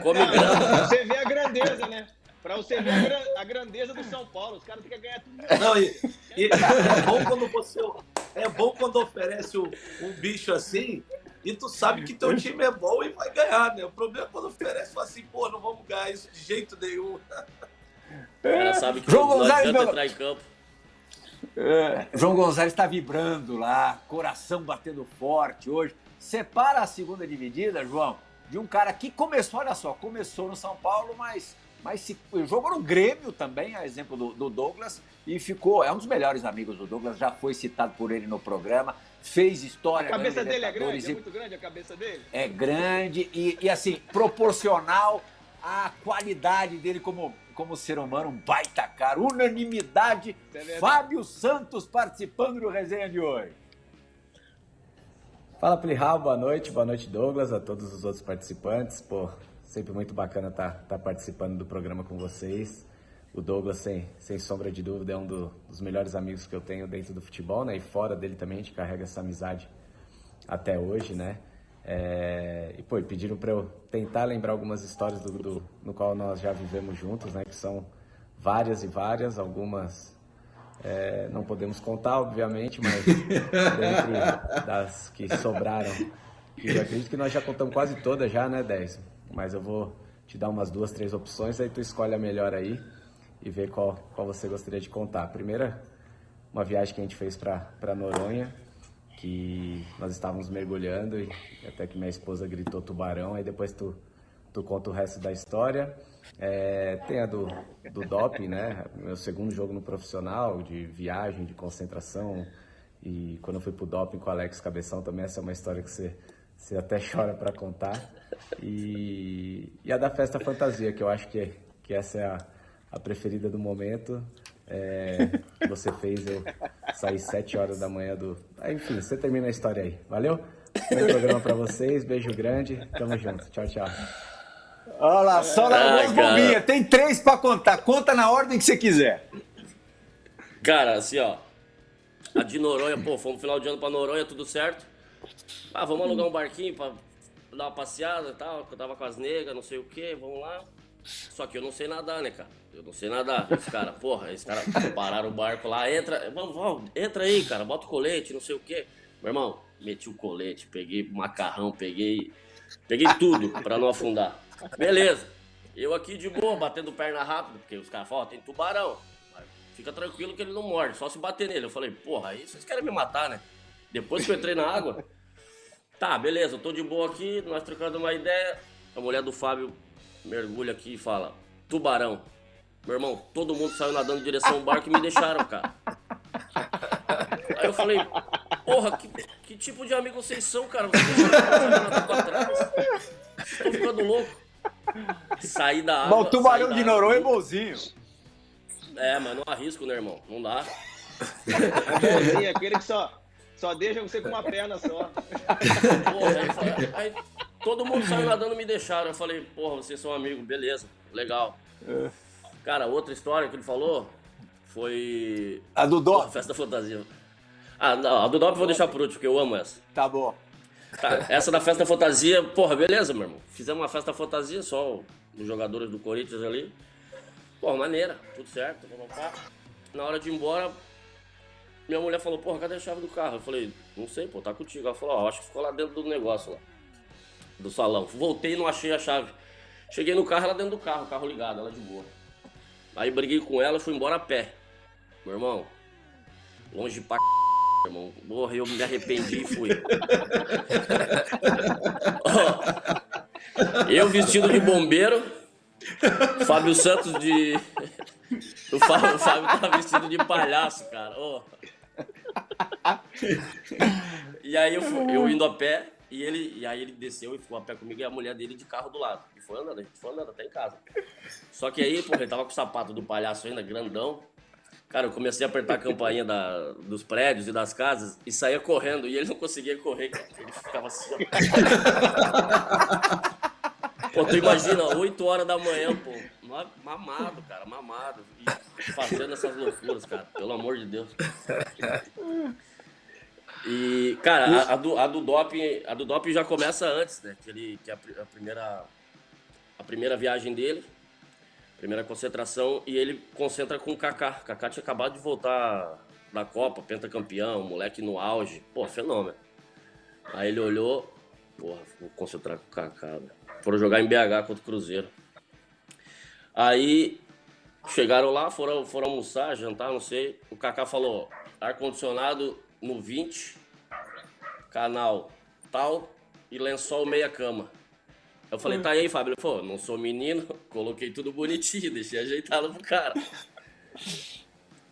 Come grana. Você ver a grandeza, né? Pra você ver a, gran- a grandeza do São Paulo. Os caras têm que ganhar tudo. Não, e, e é bom quando você. É bom quando oferece um, um bicho assim e tu sabe que teu time é bom e vai ganhar, né? O problema é quando oferece fala assim, pô, não vamos ganhar isso de jeito nenhum. O cara sabe que João não Gonzalez, meu- entrar em campo. É, João Gonzalez está vibrando lá, coração batendo forte hoje. Separa a segunda dividida, João, de um cara que começou, olha só, começou no São Paulo, mas, mas se, jogou no Grêmio também, a exemplo do, do Douglas, e ficou, é um dos melhores amigos do Douglas, já foi citado por ele no programa, fez história. A cabeça dele é grande, é e- muito grande a cabeça dele. é grande e, e, assim, proporcional à qualidade dele como, como ser humano, um baita cara, unanimidade. É. Fábio Santos participando do resenha de hoje. Fala Plihal, boa noite, boa noite Douglas, a todos os outros participantes. Pô, sempre muito bacana estar participando do programa com vocês. O Douglas, sem, sem sombra de dúvida, é um do- dos melhores amigos que eu tenho dentro do futebol, né? E fora dele também, a gente carrega essa amizade até hoje, né? É, e pô, e pediram para eu tentar lembrar algumas histórias do, do- no qual nós já vivemos juntos, né? Que são várias e várias, algumas é, não podemos contar, obviamente, mas dentre das que sobraram, que eu acredito que nós já contamos quase todas já, né, 10? Mas eu vou te dar umas duas, três opções, aí tu escolhe a melhor aí e vê qual, qual você gostaria de contar. A primeira, uma viagem que a gente fez para Noronha, que nós estávamos mergulhando e até que minha esposa gritou tubarão, aí depois tu, tu conta o resto da história. É, tem a do, do doping, né? Meu segundo jogo no profissional, de viagem, de concentração. E quando eu fui pro doping com o Alex Cabeção também, essa é uma história que você, você até chora para contar. E, e a da festa fantasia, que eu acho que, que essa é a, a preferida do momento. É, você fez eu sair 7 horas da manhã do. Enfim, você termina a história aí. Valeu? Bom programa pra vocês, beijo grande, tamo junto. Tchau, tchau. Olha lá, só largou as bombinhas. Tem três pra contar. Conta na ordem que você quiser. Cara, assim, ó. A de Noronha, pô, fomos final de ano pra Noronha, tudo certo. Ah, vamos alugar um barquinho pra dar uma passeada e tal. Eu tava com as negras, não sei o que, vamos lá. Só que eu não sei nadar, né, cara? Eu não sei nadar. Esse cara, porra, esse cara pararam o barco lá, entra, vamos, vamos, entra aí, cara, bota o colete, não sei o quê. Meu irmão, meti o colete, peguei macarrão, peguei. Peguei tudo pra não afundar. Beleza. Eu aqui de boa, batendo perna rápido, porque os caras falam, tem tubarão. Fica tranquilo que ele não morde, só se bater nele. Eu falei, porra, aí vocês querem me matar, né? Depois que eu entrei na água. Tá, beleza, eu tô de boa aqui, nós trocando uma ideia. A mulher do Fábio mergulha aqui e fala: Tubarão. Meu irmão, todo mundo saiu nadando em direção ao barco e me deixaram, cara. Aí eu falei: Porra, que, que tipo de amigo vocês são, cara? Vocês deixaram nadar pra trás? Tô ficando louco. Saí da água. O tubarão de Noronha é bonzinho. É, mas não arrisco, né, irmão? Não dá. É bonzinho, aquele que só, só deixa você com uma perna só. Porra, aí, aí, todo mundo saiu nadando e me deixaram. Eu falei, porra, vocês são amigos, beleza, legal. Cara, outra história que ele falou foi. A do Dop? Festa Fantasia. Ah, não, a do Dop eu vou deixar por último, porque eu amo essa. Tá bom. Tá, essa da festa fantasia, porra, beleza, meu irmão. Fizemos uma festa fantasia, só os jogadores do Corinthians ali. Porra, maneira, tudo certo. Na hora de ir embora, minha mulher falou, porra, cadê a chave do carro? Eu falei, não sei, pô, tá contigo. Ela falou, ó, acho que ficou lá dentro do negócio lá. Do salão. Voltei e não achei a chave. Cheguei no carro, ela dentro do carro, carro ligado, ela de boa. Aí briguei com ela, fui embora a pé. Meu irmão, longe pra c... irmão. Porra, eu me arrependi e fui. eu vestido de bombeiro, Fábio Santos de. O Fábio, o Fábio tava vestido de palhaço, cara. Oh. E aí eu, fui, eu indo a pé, e ele, e aí ele desceu e ficou a pé comigo e a mulher dele de carro do lado. E foi andando, a gente foi andando até em casa. Só que aí, pô, ele tava com o sapato do palhaço ainda, grandão. Cara, eu comecei a apertar a campainha da, dos prédios e das casas e saía correndo. E ele não conseguia correr, ele ficava assim. Pô, tu imagina, 8 horas da manhã, pô, mamado, cara, mamado. E fazendo essas loucuras, cara, pelo amor de Deus. E, cara, a, a, do, a, do doping, a do doping já começa antes, né? Que, ele, que é a, a, primeira, a primeira viagem dele, primeira concentração, e ele concentra com o Kaká. O Kaká tinha acabado de voltar da Copa, pentacampeão, moleque no auge. Pô, fenômeno. Aí ele olhou, porra, vou concentrar com o Kaká, velho. Foram jogar em BH contra o Cruzeiro. Aí chegaram lá, foram, foram almoçar, jantar, não sei. O Kaká falou: ar-condicionado no 20, canal tal e lençol meia cama. Eu falei, tá aí, Fábio? Ele falou, não sou menino, coloquei tudo bonitinho, deixei ajeitado pro cara.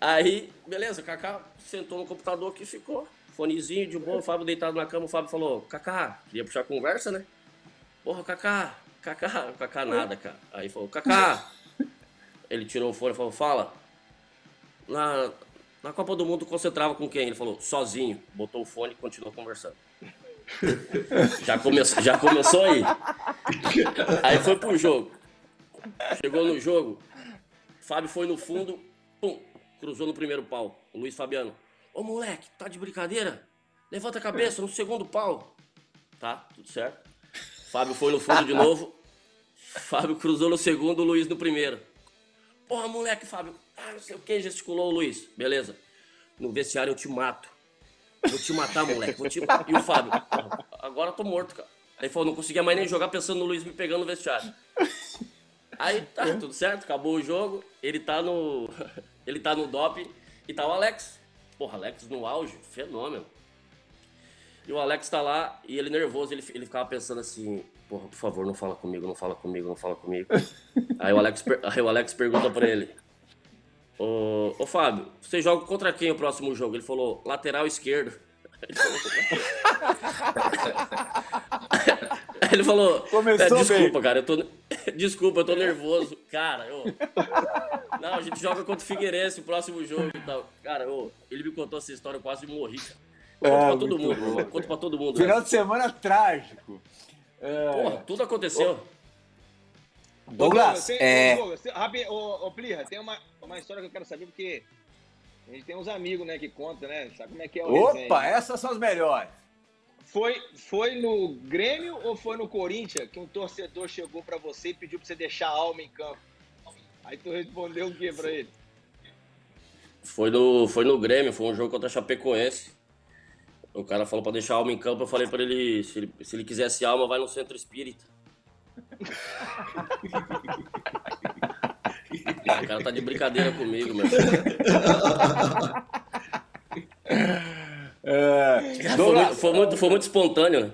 Aí, beleza, o Kaká sentou no computador aqui e ficou. Fonezinho de boa, o Fábio deitado na cama, o Fábio falou, Kaká, queria puxar conversa, né? Porra, Kaká, Kaká, Kaká nada, cara. Aí falou, Kaká. Ele tirou o fone e falou, fala. Na, na Copa do Mundo concentrava com quem? Ele falou, sozinho. Botou o fone e continuou conversando. já, come, já começou aí. Aí foi pro jogo. Chegou no jogo. Fábio foi no fundo, pum, cruzou no primeiro pau. O Luiz Fabiano. Ô moleque, tá de brincadeira? Levanta a cabeça no segundo pau. Tá, tudo certo. Fábio foi no fundo de novo. Fábio cruzou no segundo, o Luiz no primeiro. Porra, moleque, Fábio. Ah, não sei o que, gesticulou o Luiz. Beleza. No vestiário eu te mato. Vou te matar, moleque. Vou te... E o Fábio, agora eu tô morto, cara. Aí falou, não conseguia mais nem jogar pensando no Luiz me pegando no vestiário. Aí tá, tudo certo, acabou o jogo. Ele tá no. Ele tá no DOP e tá o Alex. Porra, Alex no auge, fenômeno. E o Alex tá lá e ele nervoso, ele, ele ficava pensando assim, porra, por favor, não fala comigo, não fala comigo, não fala comigo. aí, o Alex, aí o Alex pergunta pra ele, ô, ô Fábio, você joga contra quem o próximo jogo? Ele falou, lateral esquerdo. Ele falou, é, desculpa, bem. cara, eu tô. Desculpa, eu tô nervoso. Cara, eu. Não, a gente joga contra o Figueirense, o próximo jogo e tal. Cara, ô, ele me contou essa história, eu quase morri, cara. Conto é, pra todo mundo, bom. conto pra todo mundo. Final né? de semana trágico. É... Porra, tudo aconteceu. Ô, Douglas, tem, é... Douglas, tem, ô, ô, Plirra, tem uma, uma história que eu quero saber, porque a gente tem uns amigos, né, que contam, né? Sabe como é que é o Opa, resenha, essas são as melhores. Foi, foi no Grêmio ou foi no Corinthians que um torcedor chegou para você e pediu para você deixar a alma em campo? Aí tu respondeu o que para ele? Foi no, foi no Grêmio, foi um jogo contra a Chapecoense. O cara falou para deixar a alma em campo, eu falei para ele se, ele, se ele quisesse alma, vai no centro espírita. o cara tá de brincadeira comigo, meu. É, foi, muito, foi, muito, foi muito espontâneo, né?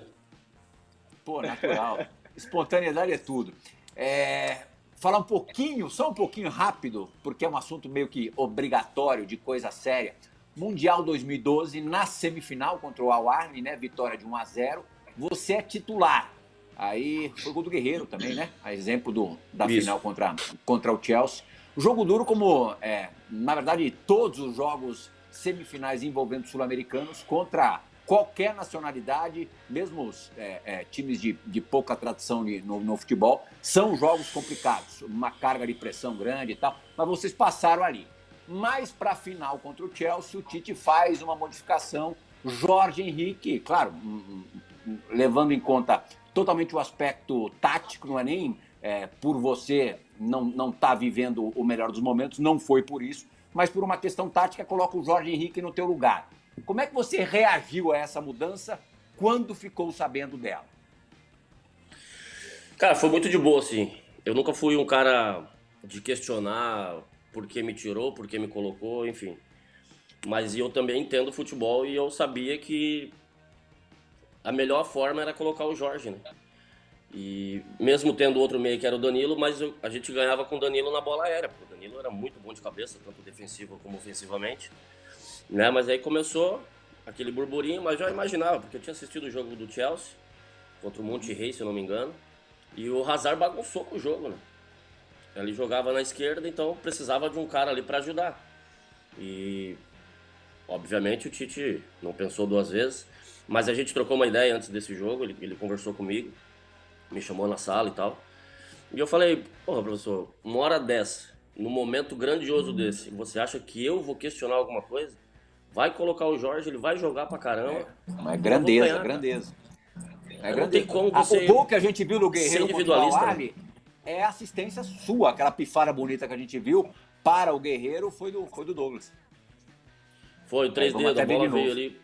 Pô, natural. Espontaneidade é tudo. É, falar um pouquinho, só um pouquinho rápido, porque é um assunto meio que obrigatório, de coisa séria. Mundial 2012, na semifinal contra o Al né? Vitória de 1 a 0 Você é titular. Aí foi gol do Guerreiro também, né? A exemplo do, da Isso. final contra, contra o Chelsea. Jogo duro, como é, na verdade, todos os jogos semifinais envolvendo sul-americanos contra qualquer nacionalidade, mesmo os é, é, times de, de, pouca tradição de, no, no, futebol, são jogos complicados, uma carga de pressão grande e tal, mas vocês passaram ali. Mas para a final contra o Chelsea, o Tite faz uma modificação. Jorge Henrique, claro, levando em conta totalmente o aspecto tático, não é nem é, por você não estar tá vivendo o melhor dos momentos, não foi por isso, mas por uma questão tática coloca o Jorge Henrique no teu lugar. Como é que você reagiu a essa mudança quando ficou sabendo dela? Cara, foi muito de boa, assim. Eu nunca fui um cara de questionar por que me tirou, por que me colocou, enfim. Mas eu também entendo futebol e eu sabia que a melhor forma era colocar o Jorge, né? E mesmo tendo outro meio que era o Danilo, mas eu, a gente ganhava com o Danilo na bola aérea, porque o Danilo era muito bom de cabeça, tanto defensivo como ofensivamente. Né? Mas aí começou aquele burburinho, mas já imaginava, porque eu tinha assistido o jogo do Chelsea contra o Monte Rei, se eu não me engano, e o Hazard bagunçou com o jogo, né? Ele jogava na esquerda, então precisava de um cara ali para ajudar. E obviamente o Tite não pensou duas vezes, mas a gente trocou uma ideia antes desse jogo, ele, ele conversou comigo me chamou na sala e tal. E eu falei, porra, professor, uma hora dessa, num momento grandioso desse, você acha que eu vou questionar alguma coisa? Vai colocar o Jorge, ele vai jogar pra caramba. É, mas grandeza, ganhar, grandeza. É não tem como você. o gol que a gente viu no Guerreiro individualista o Ali, é assistência sua, aquela pifada bonita que a gente viu para o Guerreiro foi do, foi do Douglas. Foi, três dedos, a bola veio ali.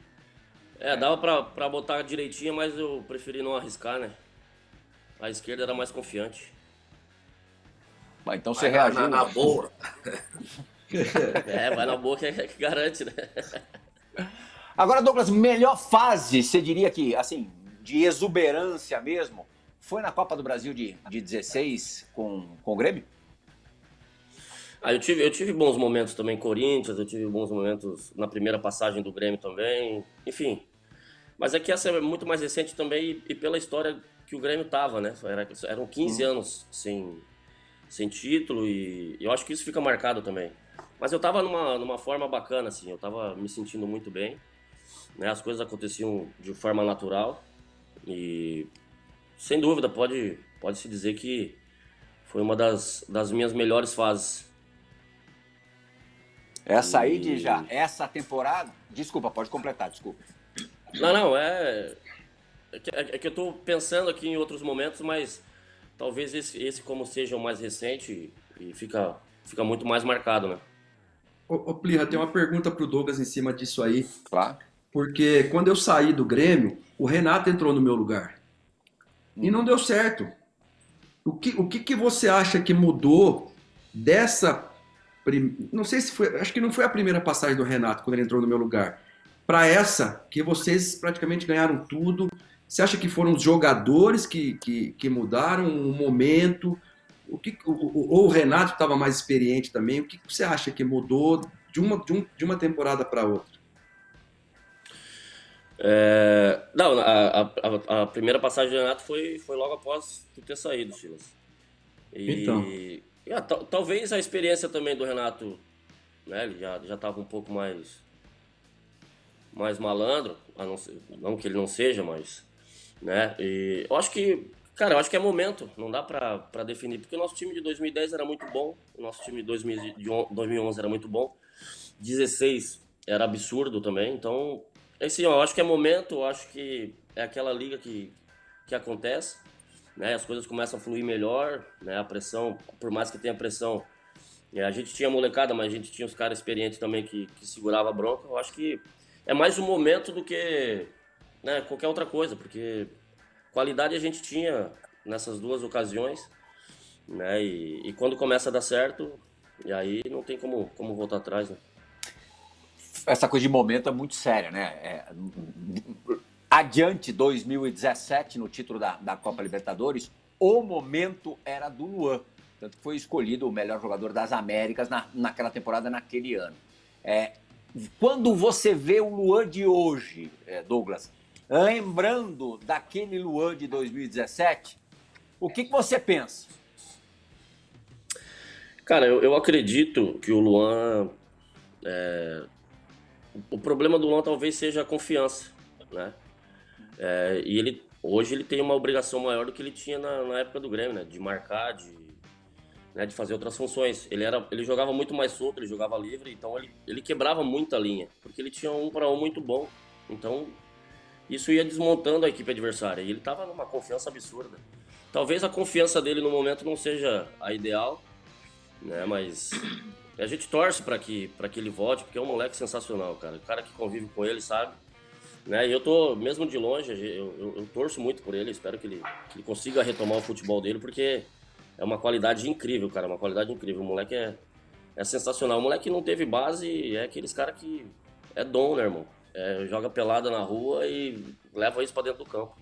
É, dava pra, pra botar direitinho, mas eu preferi não arriscar, né? A esquerda era mais confiante. Mas então você reagiu. Na, na boa. é, vai na boa que, é, que garante, né? Agora, Douglas, melhor fase, você diria que, assim, de exuberância mesmo, foi na Copa do Brasil de, de 16 com, com o Grêmio? Ah, eu tive, eu tive bons momentos também Corinthians, eu tive bons momentos na primeira passagem do Grêmio também, enfim. Mas é que essa é muito mais recente também e, pela história que o Grêmio tava, né? Era, eram 15 hum. anos sem, sem título e eu acho que isso fica marcado também. Mas eu tava numa, numa forma bacana, assim, eu tava me sentindo muito bem, né? As coisas aconteciam de forma natural e sem dúvida pode, pode se dizer que foi uma das, das minhas melhores fases. Essa aí de já, essa temporada, desculpa, pode completar, desculpa. Não, não, é é que, é que eu estou pensando aqui em outros momentos, mas talvez esse, esse como seja o mais recente e fica, fica muito mais marcado, né? Ô, ô Plirra, tem uma pergunta para o Douglas em cima disso aí. Claro. Porque quando eu saí do Grêmio, o Renato entrou no meu lugar. E não deu certo. O que, o que, que você acha que mudou dessa. Prim... Não sei se foi. Acho que não foi a primeira passagem do Renato quando ele entrou no meu lugar. Para essa, que vocês praticamente ganharam tudo você acha que foram os jogadores que, que, que mudaram o momento? O que, ou o Renato estava mais experiente também? O que você acha que mudou de uma, de, um, de uma temporada para outra? É, não, a, a, a, primeira passagem do Renato foi, foi logo após tu ter saído, Silas. E, então. Ah, talvez a experiência também do Renato, né? Ele já já estava um pouco mais mais malandro, não, não, que ele não seja, mas né? E eu acho que, cara, eu acho que é momento, não dá para definir, porque o nosso time de 2010 era muito bom, o nosso time de 2011 era muito bom, 16 era absurdo também, então, assim, eu acho que é momento, eu acho que é aquela liga que, que acontece, né? As coisas começam a fluir melhor, né? A pressão, por mais que tenha pressão, é, a gente tinha molecada, mas a gente tinha os caras experientes também que, que segurava a bronca. Eu acho que é mais um momento do que né, qualquer outra coisa, porque qualidade a gente tinha nessas duas ocasiões, né? E, e quando começa a dar certo, e aí não tem como, como voltar atrás, né? Essa coisa de momento é muito séria, né? É, adiante 2017, no título da, da Copa Libertadores, o momento era do Luan. Tanto que foi escolhido o melhor jogador das Américas na, naquela temporada, naquele ano. É, quando você vê o Luan de hoje, é, Douglas, lembrando daquele Luan de 2017, o que, que você pensa? Cara, eu, eu acredito que o Luan. É, o problema do Luan talvez seja a confiança, né? É, e ele hoje ele tem uma obrigação maior do que ele tinha na, na época do Grêmio, né? De marcar, de, né, de fazer outras funções. Ele era, ele jogava muito mais solto, ele jogava livre, então ele, ele quebrava muita linha, porque ele tinha um para um muito bom. Então isso ia desmontando a equipe adversária e ele estava numa confiança absurda. Talvez a confiança dele no momento não seja a ideal, né? Mas a gente torce para que para que ele volte, porque é um moleque sensacional, cara. O cara que convive com ele sabe. Né? E eu tô, mesmo de longe, eu, eu, eu torço muito por ele, espero que ele, que ele consiga retomar o futebol dele, porque é uma qualidade incrível, cara, uma qualidade incrível. O moleque é, é sensacional. O moleque não teve base, é aqueles cara que é dom, né, irmão? É, joga pelada na rua e leva isso para dentro do campo.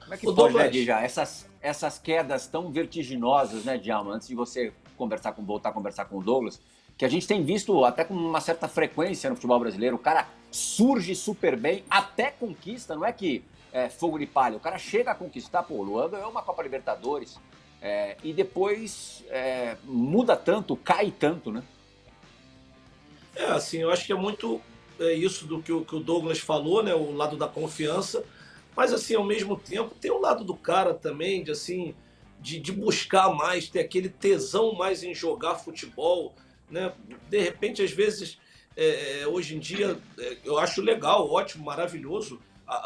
Como é que pode, né, já essas, essas quedas tão vertiginosas, né, Djalma, antes de você conversar com, voltar a conversar com o Douglas, que a gente tem visto até com uma certa frequência no futebol brasileiro, o cara surge super bem, até conquista, não é que é fogo de palha, o cara chega a conquistar, pô, o Luan ganhou uma Copa Libertadores, é, e depois é, muda tanto, cai tanto, né? É, assim, eu acho que é muito é, isso do que o, que o Douglas falou, né? O lado da confiança. Mas, assim, ao mesmo tempo, tem o lado do cara também, de assim, de, de buscar mais, ter aquele tesão mais em jogar futebol, né? De repente, às vezes, é, é hoje em dia, é, eu acho legal, ótimo, maravilhoso.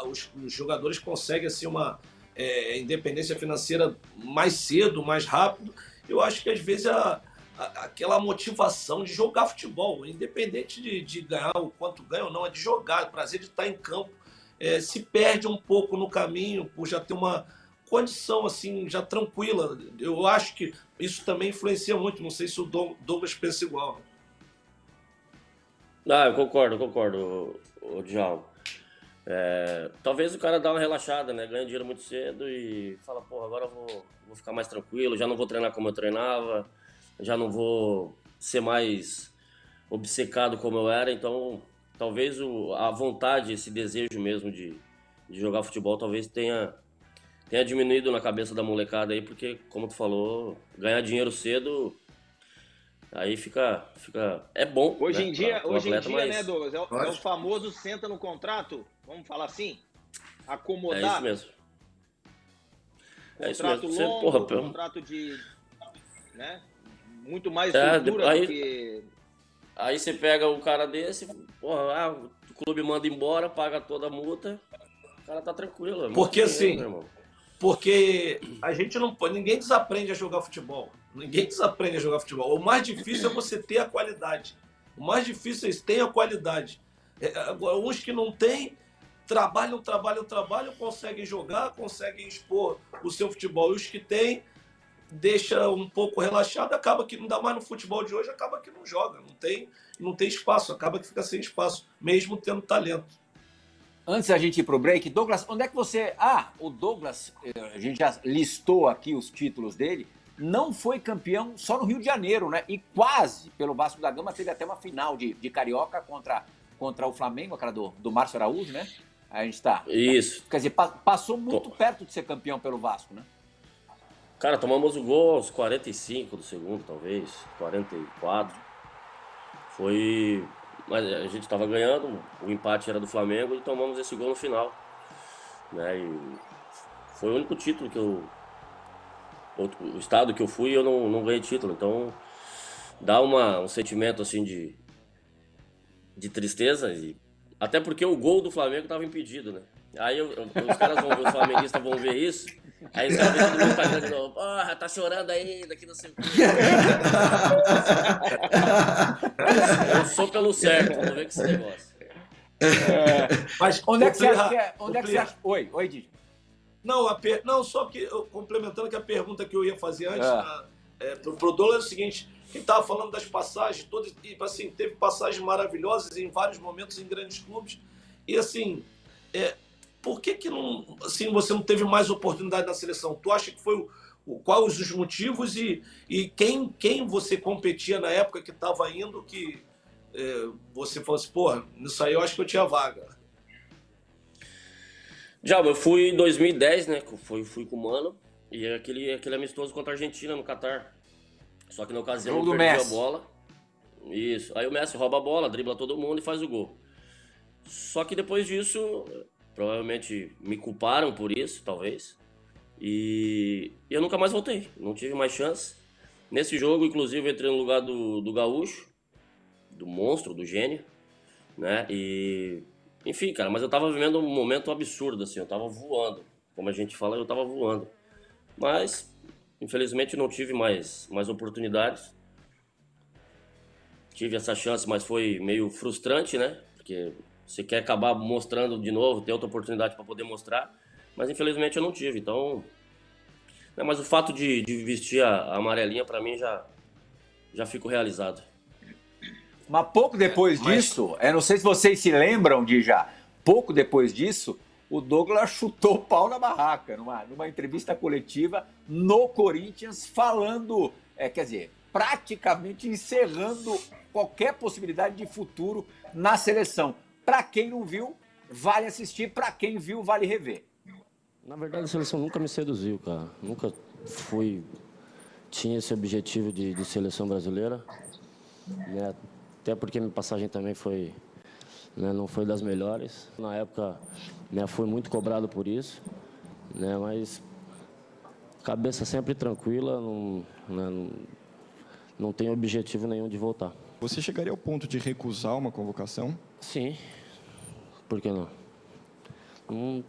os, os, jogadores conseguem, assim, uma é, independência financeira mais cedo, mais rápido. Eu acho que, às vezes, a aquela motivação de jogar futebol, independente de, de, ganhar o quanto ganha ou não, é de jogar, o prazer de estar em campo, é, se perde um pouco no caminho por já ter uma condição assim já tranquila. Eu acho que isso também influencia muito. Não sei se o Douglas pensa igual. Ah, eu concordo, concordo, o, o Djalma. É, talvez o cara dá uma relaxada, né? Ganha dinheiro muito cedo e fala, pô, agora eu vou, vou ficar mais tranquilo, já não vou treinar como eu treinava já não vou ser mais obcecado como eu era, então talvez o, a vontade, esse desejo mesmo de, de jogar futebol, talvez tenha, tenha diminuído na cabeça da molecada aí, porque, como tu falou, ganhar dinheiro cedo aí fica, fica é bom. Hoje né, em dia, hoje atleta, em dia, mas... né, Douglas? É o, é o, famoso senta no contrato, vamos falar assim, acomodar. É isso mesmo. É contrato isso mesmo. longo, Porra, contrato de, né? muito mais é, cultura aí, do que. Aí você pega um cara desse, porra, ah, o clube manda embora, paga toda a multa, o cara tá tranquilo. É porque assim, porque a gente não pode, ninguém desaprende a jogar futebol. Ninguém desaprende a jogar futebol. O mais difícil é você ter a qualidade. O mais difícil é ter a qualidade. É, agora, uns que não têm, trabalham, trabalham, trabalham, conseguem jogar, conseguem expor o seu futebol. E os que têm, deixa um pouco relaxado, acaba que não dá mais no futebol de hoje, acaba que não joga, não tem, não tem espaço, acaba que fica sem espaço, mesmo tendo talento. Antes da gente ir para o break, Douglas, onde é que você. Ah, o Douglas, eh, a gente já listou aqui os títulos dele, não foi campeão só no Rio de Janeiro, né? E quase, pelo Vasco da Gama, teve até uma final de, de Carioca contra, contra o Flamengo, aquela do, do Márcio Araújo, né? A gente está. Isso. Quer dizer, pa, passou muito perto de ser campeão pelo Vasco, né? Cara, tomamos o gol aos 45 do segundo, talvez, 44. Foi. Mas a gente estava ganhando, o empate era do Flamengo e tomamos esse gol no final. Né? E foi o único título que eu. O estado que eu fui eu não, não ganhei título. Então dá uma, um sentimento assim de, de tristeza. E, até porque o gol do Flamengo estava impedido, né? Aí eu, os caras vão os flamenguistas vão ver isso. Aí os caras todo mundo tá de novo. Porra, tá chorando ainda aqui no seu. eu sou pelo certo, vamos ver com esse negócio. É, mas onde é que você acha que é? Onde é que você acha? Oi, oi, Didi. Não, a per... não, só que complementando que a pergunta que eu ia fazer antes é. na, é, pro, pro Douglas é o seguinte: quem estava falando das passagens, todas, e, assim, teve passagens maravilhosas em vários momentos em grandes clubes. E assim, é, por que, que não, assim, você não teve mais oportunidade na seleção? Tu acha que foi o, o quais os motivos e, e quem, quem você competia na época que estava indo que é, você falou assim, porra, nisso aí eu acho que eu tinha vaga? Já, eu fui em 2010, né? Fui, fui com o Mano e é aquele, aquele amistoso contra a Argentina no Catar. Só que na ocasião eu perdi Messi. a bola. Isso. Aí o Messi rouba a bola, dribla todo mundo e faz o gol. Só que depois disso, Provavelmente me culparam por isso, talvez. E, eu nunca mais voltei. Não tive mais chance. Nesse jogo, inclusive, entrei no lugar do, do Gaúcho, do monstro, do gênio, né? E. Enfim, cara, mas eu tava vivendo um momento absurdo, assim, eu tava voando. Como a gente fala, eu tava voando. Mas, infelizmente, não tive mais, mais oportunidades. Tive essa chance, mas foi meio frustrante, né? Porque você quer acabar mostrando de novo, ter outra oportunidade para poder mostrar, mas infelizmente eu não tive. Então, né, mas o fato de, de vestir a, a amarelinha para mim já já fico realizado. Mas pouco depois é, disso, mas... eu não sei se vocês se lembram de já, pouco depois disso, o Douglas chutou o pau na barraca numa, numa entrevista coletiva no Corinthians, falando, é, quer dizer, praticamente encerrando qualquer possibilidade de futuro na seleção. Para quem não viu, vale assistir. Para quem viu, vale rever. Na verdade, a seleção nunca me seduziu, cara. Nunca fui. Tinha esse objetivo de, de seleção brasileira. Né? Até porque minha passagem também foi. Né, não foi das melhores. Na época, né, fui muito cobrado por isso. Né, mas cabeça sempre tranquila, não, né, não, não tenho objetivo nenhum de voltar. Você chegaria ao ponto de recusar uma convocação? Sim. Por que não? não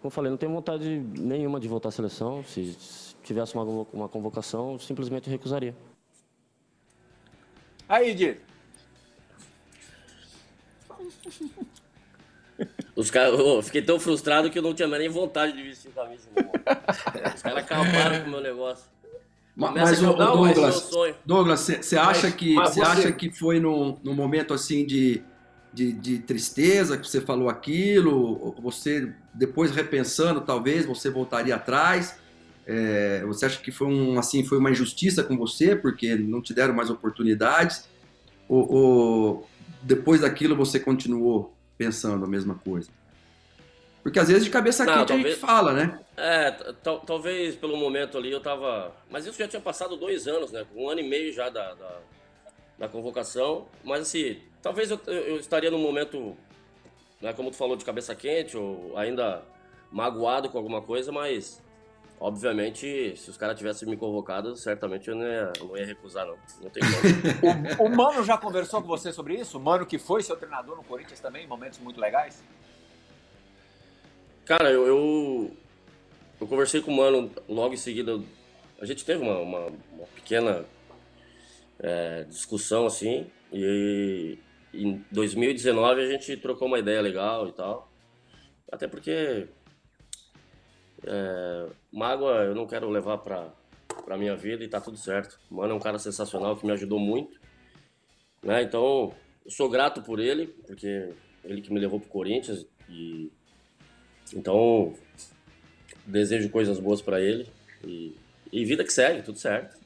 como eu falei, não tenho vontade nenhuma de voltar à seleção. Se tivesse uma, uma convocação, simplesmente recusaria. Aí, Dir. Os caras, eu fiquei tão frustrado que eu não tinha nem vontade de vestir camisa. Os caras acabaram com o meu negócio. Mas, mas o, Douglas, Douglas, você acha que você acha que foi num, num momento assim de, de, de, tristeza que você falou aquilo? Você depois repensando, talvez você voltaria atrás? É, você acha que foi um assim foi uma injustiça com você porque não te deram mais oportunidades? Ou, ou depois daquilo você continuou pensando a mesma coisa? Porque às vezes de cabeça não, quente talvez, a gente fala, né? É, talvez pelo momento ali eu tava. Mas isso já tinha passado dois anos, né? Um ano e meio já da, da, da convocação. Mas assim, talvez eu, eu estaria num momento, né, como tu falou, de cabeça quente, ou ainda magoado com alguma coisa, mas obviamente, se os caras tivessem me convocado, certamente eu não ia, não ia recusar, não. Não tem como. o, o Mano já conversou com você sobre isso? O Mano que foi seu treinador no Corinthians também, em momentos muito legais? Cara, eu, eu, eu, conversei com o Mano logo em seguida. A gente teve uma, uma, uma pequena é, discussão assim. E em 2019 a gente trocou uma ideia legal e tal. Até porque é, mágoa eu não quero levar pra, pra minha vida e tá tudo certo. O Mano é um cara sensacional que me ajudou muito. Né? Então, eu sou grato por ele, porque ele que me levou pro Corinthians e então, desejo coisas boas para ele e, e, vida que segue, tudo certo.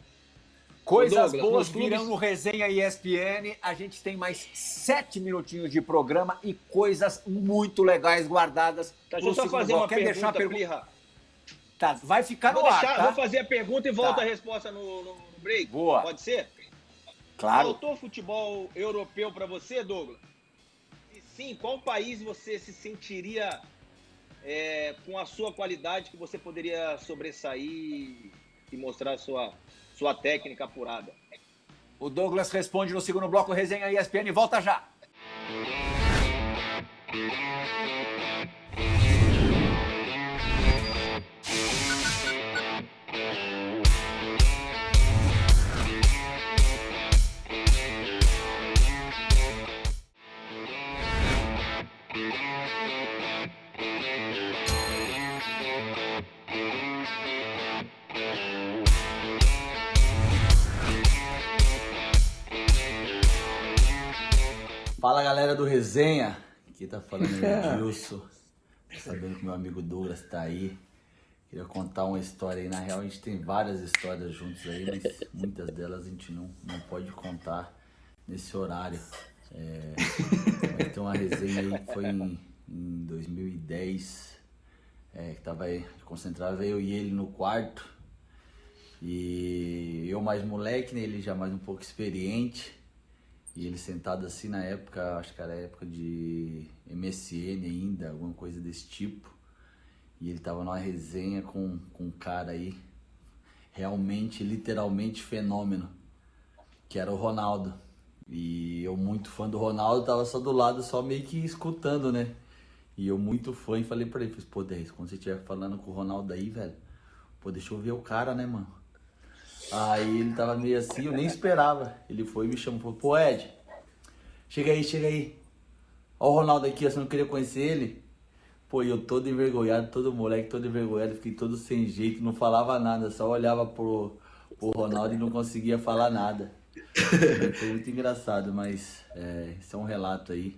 Coisas Douglas, boas virão no Resenha ESPN. A gente tem mais sete minutinhos de programa e coisas muito legais guardadas. Deixa eu só fazer uma Quer pergunta, deixar pergunta? Tá, vai ficar vou no deixar, ar, tá? Vou fazer a pergunta e volta tá. a resposta no, no, break. Boa. Pode ser? Claro. Faltou futebol europeu para você, Douglas? E sim, qual país você se sentiria é, com a sua qualidade que você poderia sobressair e mostrar a sua, sua técnica apurada? O Douglas responde no segundo bloco, resenha ESPN, volta já. Galera do Resenha, aqui tá falando o Gilson, sabendo que meu amigo Douglas tá aí. Queria contar uma história aí, na real a gente tem várias histórias juntos aí, mas muitas delas a gente não, não pode contar nesse horário. É, mas tem uma resenha aí que foi em, em 2010, é, que tava aí, concentrava eu e ele no quarto. E eu mais moleque, né, ele já mais um pouco experiente. E ele sentado assim na época, acho que era época de MSN ainda, alguma coisa desse tipo. E ele tava numa resenha com, com um cara aí, realmente, literalmente fenômeno, que era o Ronaldo. E eu, muito fã do Ronaldo, tava só do lado, só meio que escutando, né? E eu, muito fã, e falei pra ele: pô, Dez, quando você estiver falando com o Ronaldo aí, velho, pô, deixa eu ver o cara, né, mano? Aí ele tava meio assim, eu nem esperava. Ele foi e me chamou, falou, pô Ed, chega aí, chega aí. Ó o Ronaldo aqui, você não queria conhecer ele? Pô, eu todo envergonhado, todo moleque todo envergonhado, fiquei todo sem jeito, não falava nada, só olhava pro, pro Ronaldo e não conseguia falar nada. Foi muito engraçado, mas é, esse é um relato aí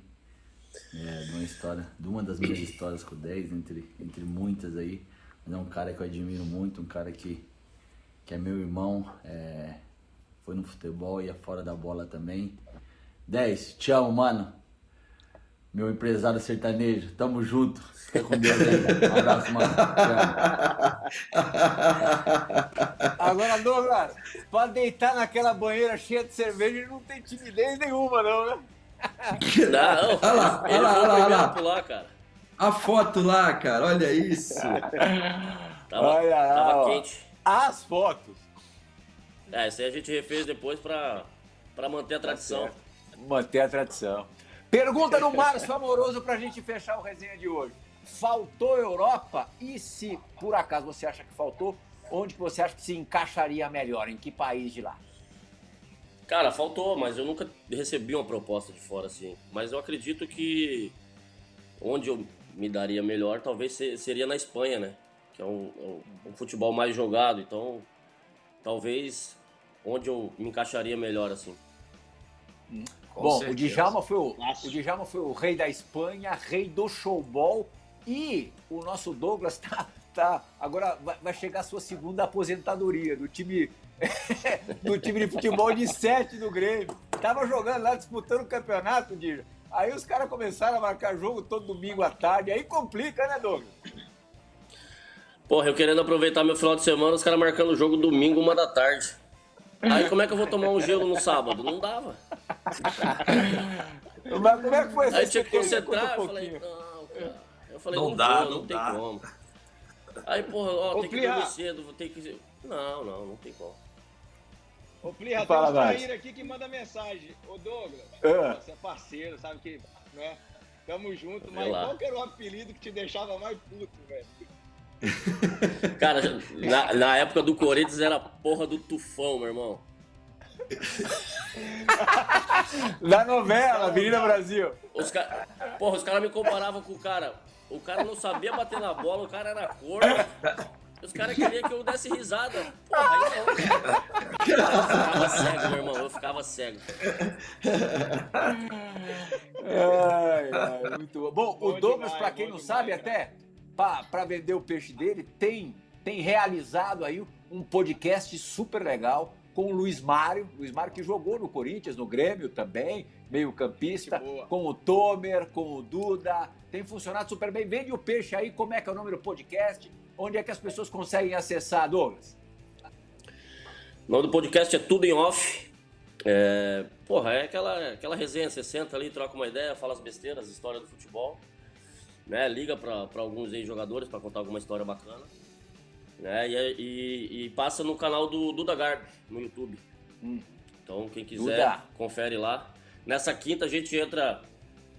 é, de uma história, de uma das minhas histórias com o 10, entre, entre muitas aí. Mas é um cara que eu admiro muito, um cara que que é meu irmão, é, foi no futebol e é fora da bola também. 10, te amo, mano. Meu empresário sertanejo, tamo junto. Fica com Deus aí. Um abraço, mano. Agora, Douglas, pra deitar naquela banheira cheia de cerveja, ele não tem timidez nenhuma, não, né? Não, Olha lá, olha lá, olha lá, lá. pular, cara. A foto lá, cara, olha isso. Tava, Olha lá, tava quente. As fotos. É, isso aí a gente refez depois pra, pra manter a tradição. Manter a tradição. Pergunta do Márcio Amoroso pra gente fechar o resenha de hoje. Faltou Europa? E se por acaso você acha que faltou, onde que você acha que se encaixaria melhor? Em que país de lá? Cara, faltou, mas eu nunca recebi uma proposta de fora assim. Mas eu acredito que onde eu me daria melhor talvez se- seria na Espanha, né? Que é um, um- um futebol mais jogado, então talvez onde eu me encaixaria melhor assim. Com Bom, o certeza. Djalma, foi o, o Djalma foi o rei da Espanha, rei do showball e o nosso Douglas tá, tá agora vai, vai chegar a sua segunda aposentadoria do time do time de futebol de sete do Grêmio. Tava jogando lá, disputando o campeonato, Dija. Aí os caras começaram a marcar jogo todo domingo à tarde, aí complica, né, Douglas? Porra, eu querendo aproveitar meu final de semana, os caras marcando o jogo domingo, uma da tarde. Aí como é que eu vou tomar um gelo no sábado? Não dava. Mas como é que foi essa Aí tinha que concentrar, Conta eu um falei, pouquinho. não, cara. Eu falei, Não não, dá, não não, tem dá. como. Aí, porra, ó, Ô, tem que Plirra. dormir cedo, vou ter que. Não, não, não tem como. Ô, Plirra, tem Fala, um aqui que manda mensagem. Ô, Douglas, Ah. você é parceiro, sabe que, né? Tamo junto, Vê mas lá. qual que era o apelido que te deixava mais puto, velho? Cara, na, na época do Corinthians era a porra do tufão, meu irmão. Da novela, Avenida Brasil. Os ca... Porra, os caras me comparavam com o cara. O cara não sabia bater na bola, o cara era corno. Os caras queriam que eu desse risada. Porra, aí não. Eu ficava cego, meu irmão. Eu ficava cego. Ai, ai, muito bom. Bom, o Bom Douglas, demais, para quem não demais, sabe, cara. até para vender o peixe dele, tem, tem realizado aí um podcast super legal com o Luiz Mário. Luiz Mário que jogou no Corinthians, no Grêmio também, meio campista, Gente boa. com o Tomer, com o Duda. Tem funcionado super bem. Vende o peixe aí, como é que é o nome do podcast? onde é que as pessoas conseguem acessar, Douglas? O nome do podcast é Tudo em Off. É, porra, é aquela, aquela resenha, você senta ali, troca uma ideia, fala as besteiras, história do futebol, né? Liga para alguns jogadores para contar alguma história bacana. Né? E, e, e, passa no canal do Duda Garbi, no YouTube. Hum. Então, quem quiser, Duda. confere lá. Nessa quinta a gente entra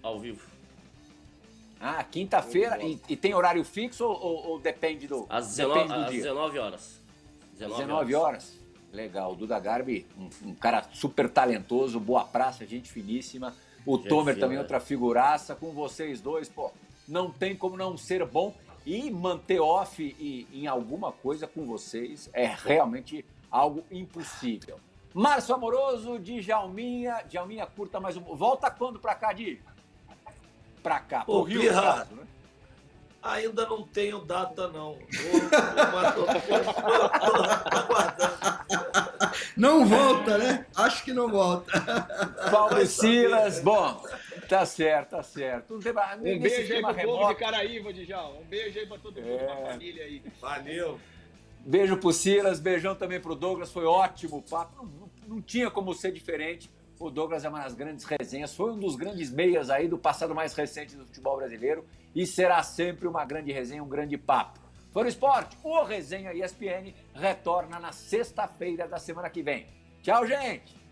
ao vivo. Ah, quinta-feira. E, e, tem horário fixo ou, ou, ou depende do, às 19, depende do às dia? 19 horas. 19, 19 horas. horas. Legal. Duda Garbi, um, um, cara super talentoso, boa praça, gente finíssima. O gente Tomer também, outra figuraça. Com vocês dois, pô, não tem como não ser bom. E manter off e, em alguma coisa com vocês é realmente algo impossível. Márcio Amoroso, de Jalminha. Jalminha, curta mais um. Volta quando pra cá, Di? Pra cá, pro Ô, Rio, Pirra, caso, né? Ainda não tenho data, não. Não volta, né? Acho que não volta. Paulo Silas, bom, tá certo, tá certo. Um, um beijo aí pro remoto. povo de Caraíva, Djalma. Um beijo aí pra todo mundo, é... pra família aí. Valeu. Beijo pro Silas, beijão também pro Douglas, foi ótimo o papo, não, não tinha como ser diferente. O Douglas é uma das grandes resenhas, foi um dos grandes meias aí do passado mais recente do futebol brasileiro e será sempre uma grande resenha, um grande papo. Foi o esporte, o Resenha ESPN retorna na sexta-feira da semana que vem. Tchau, gente!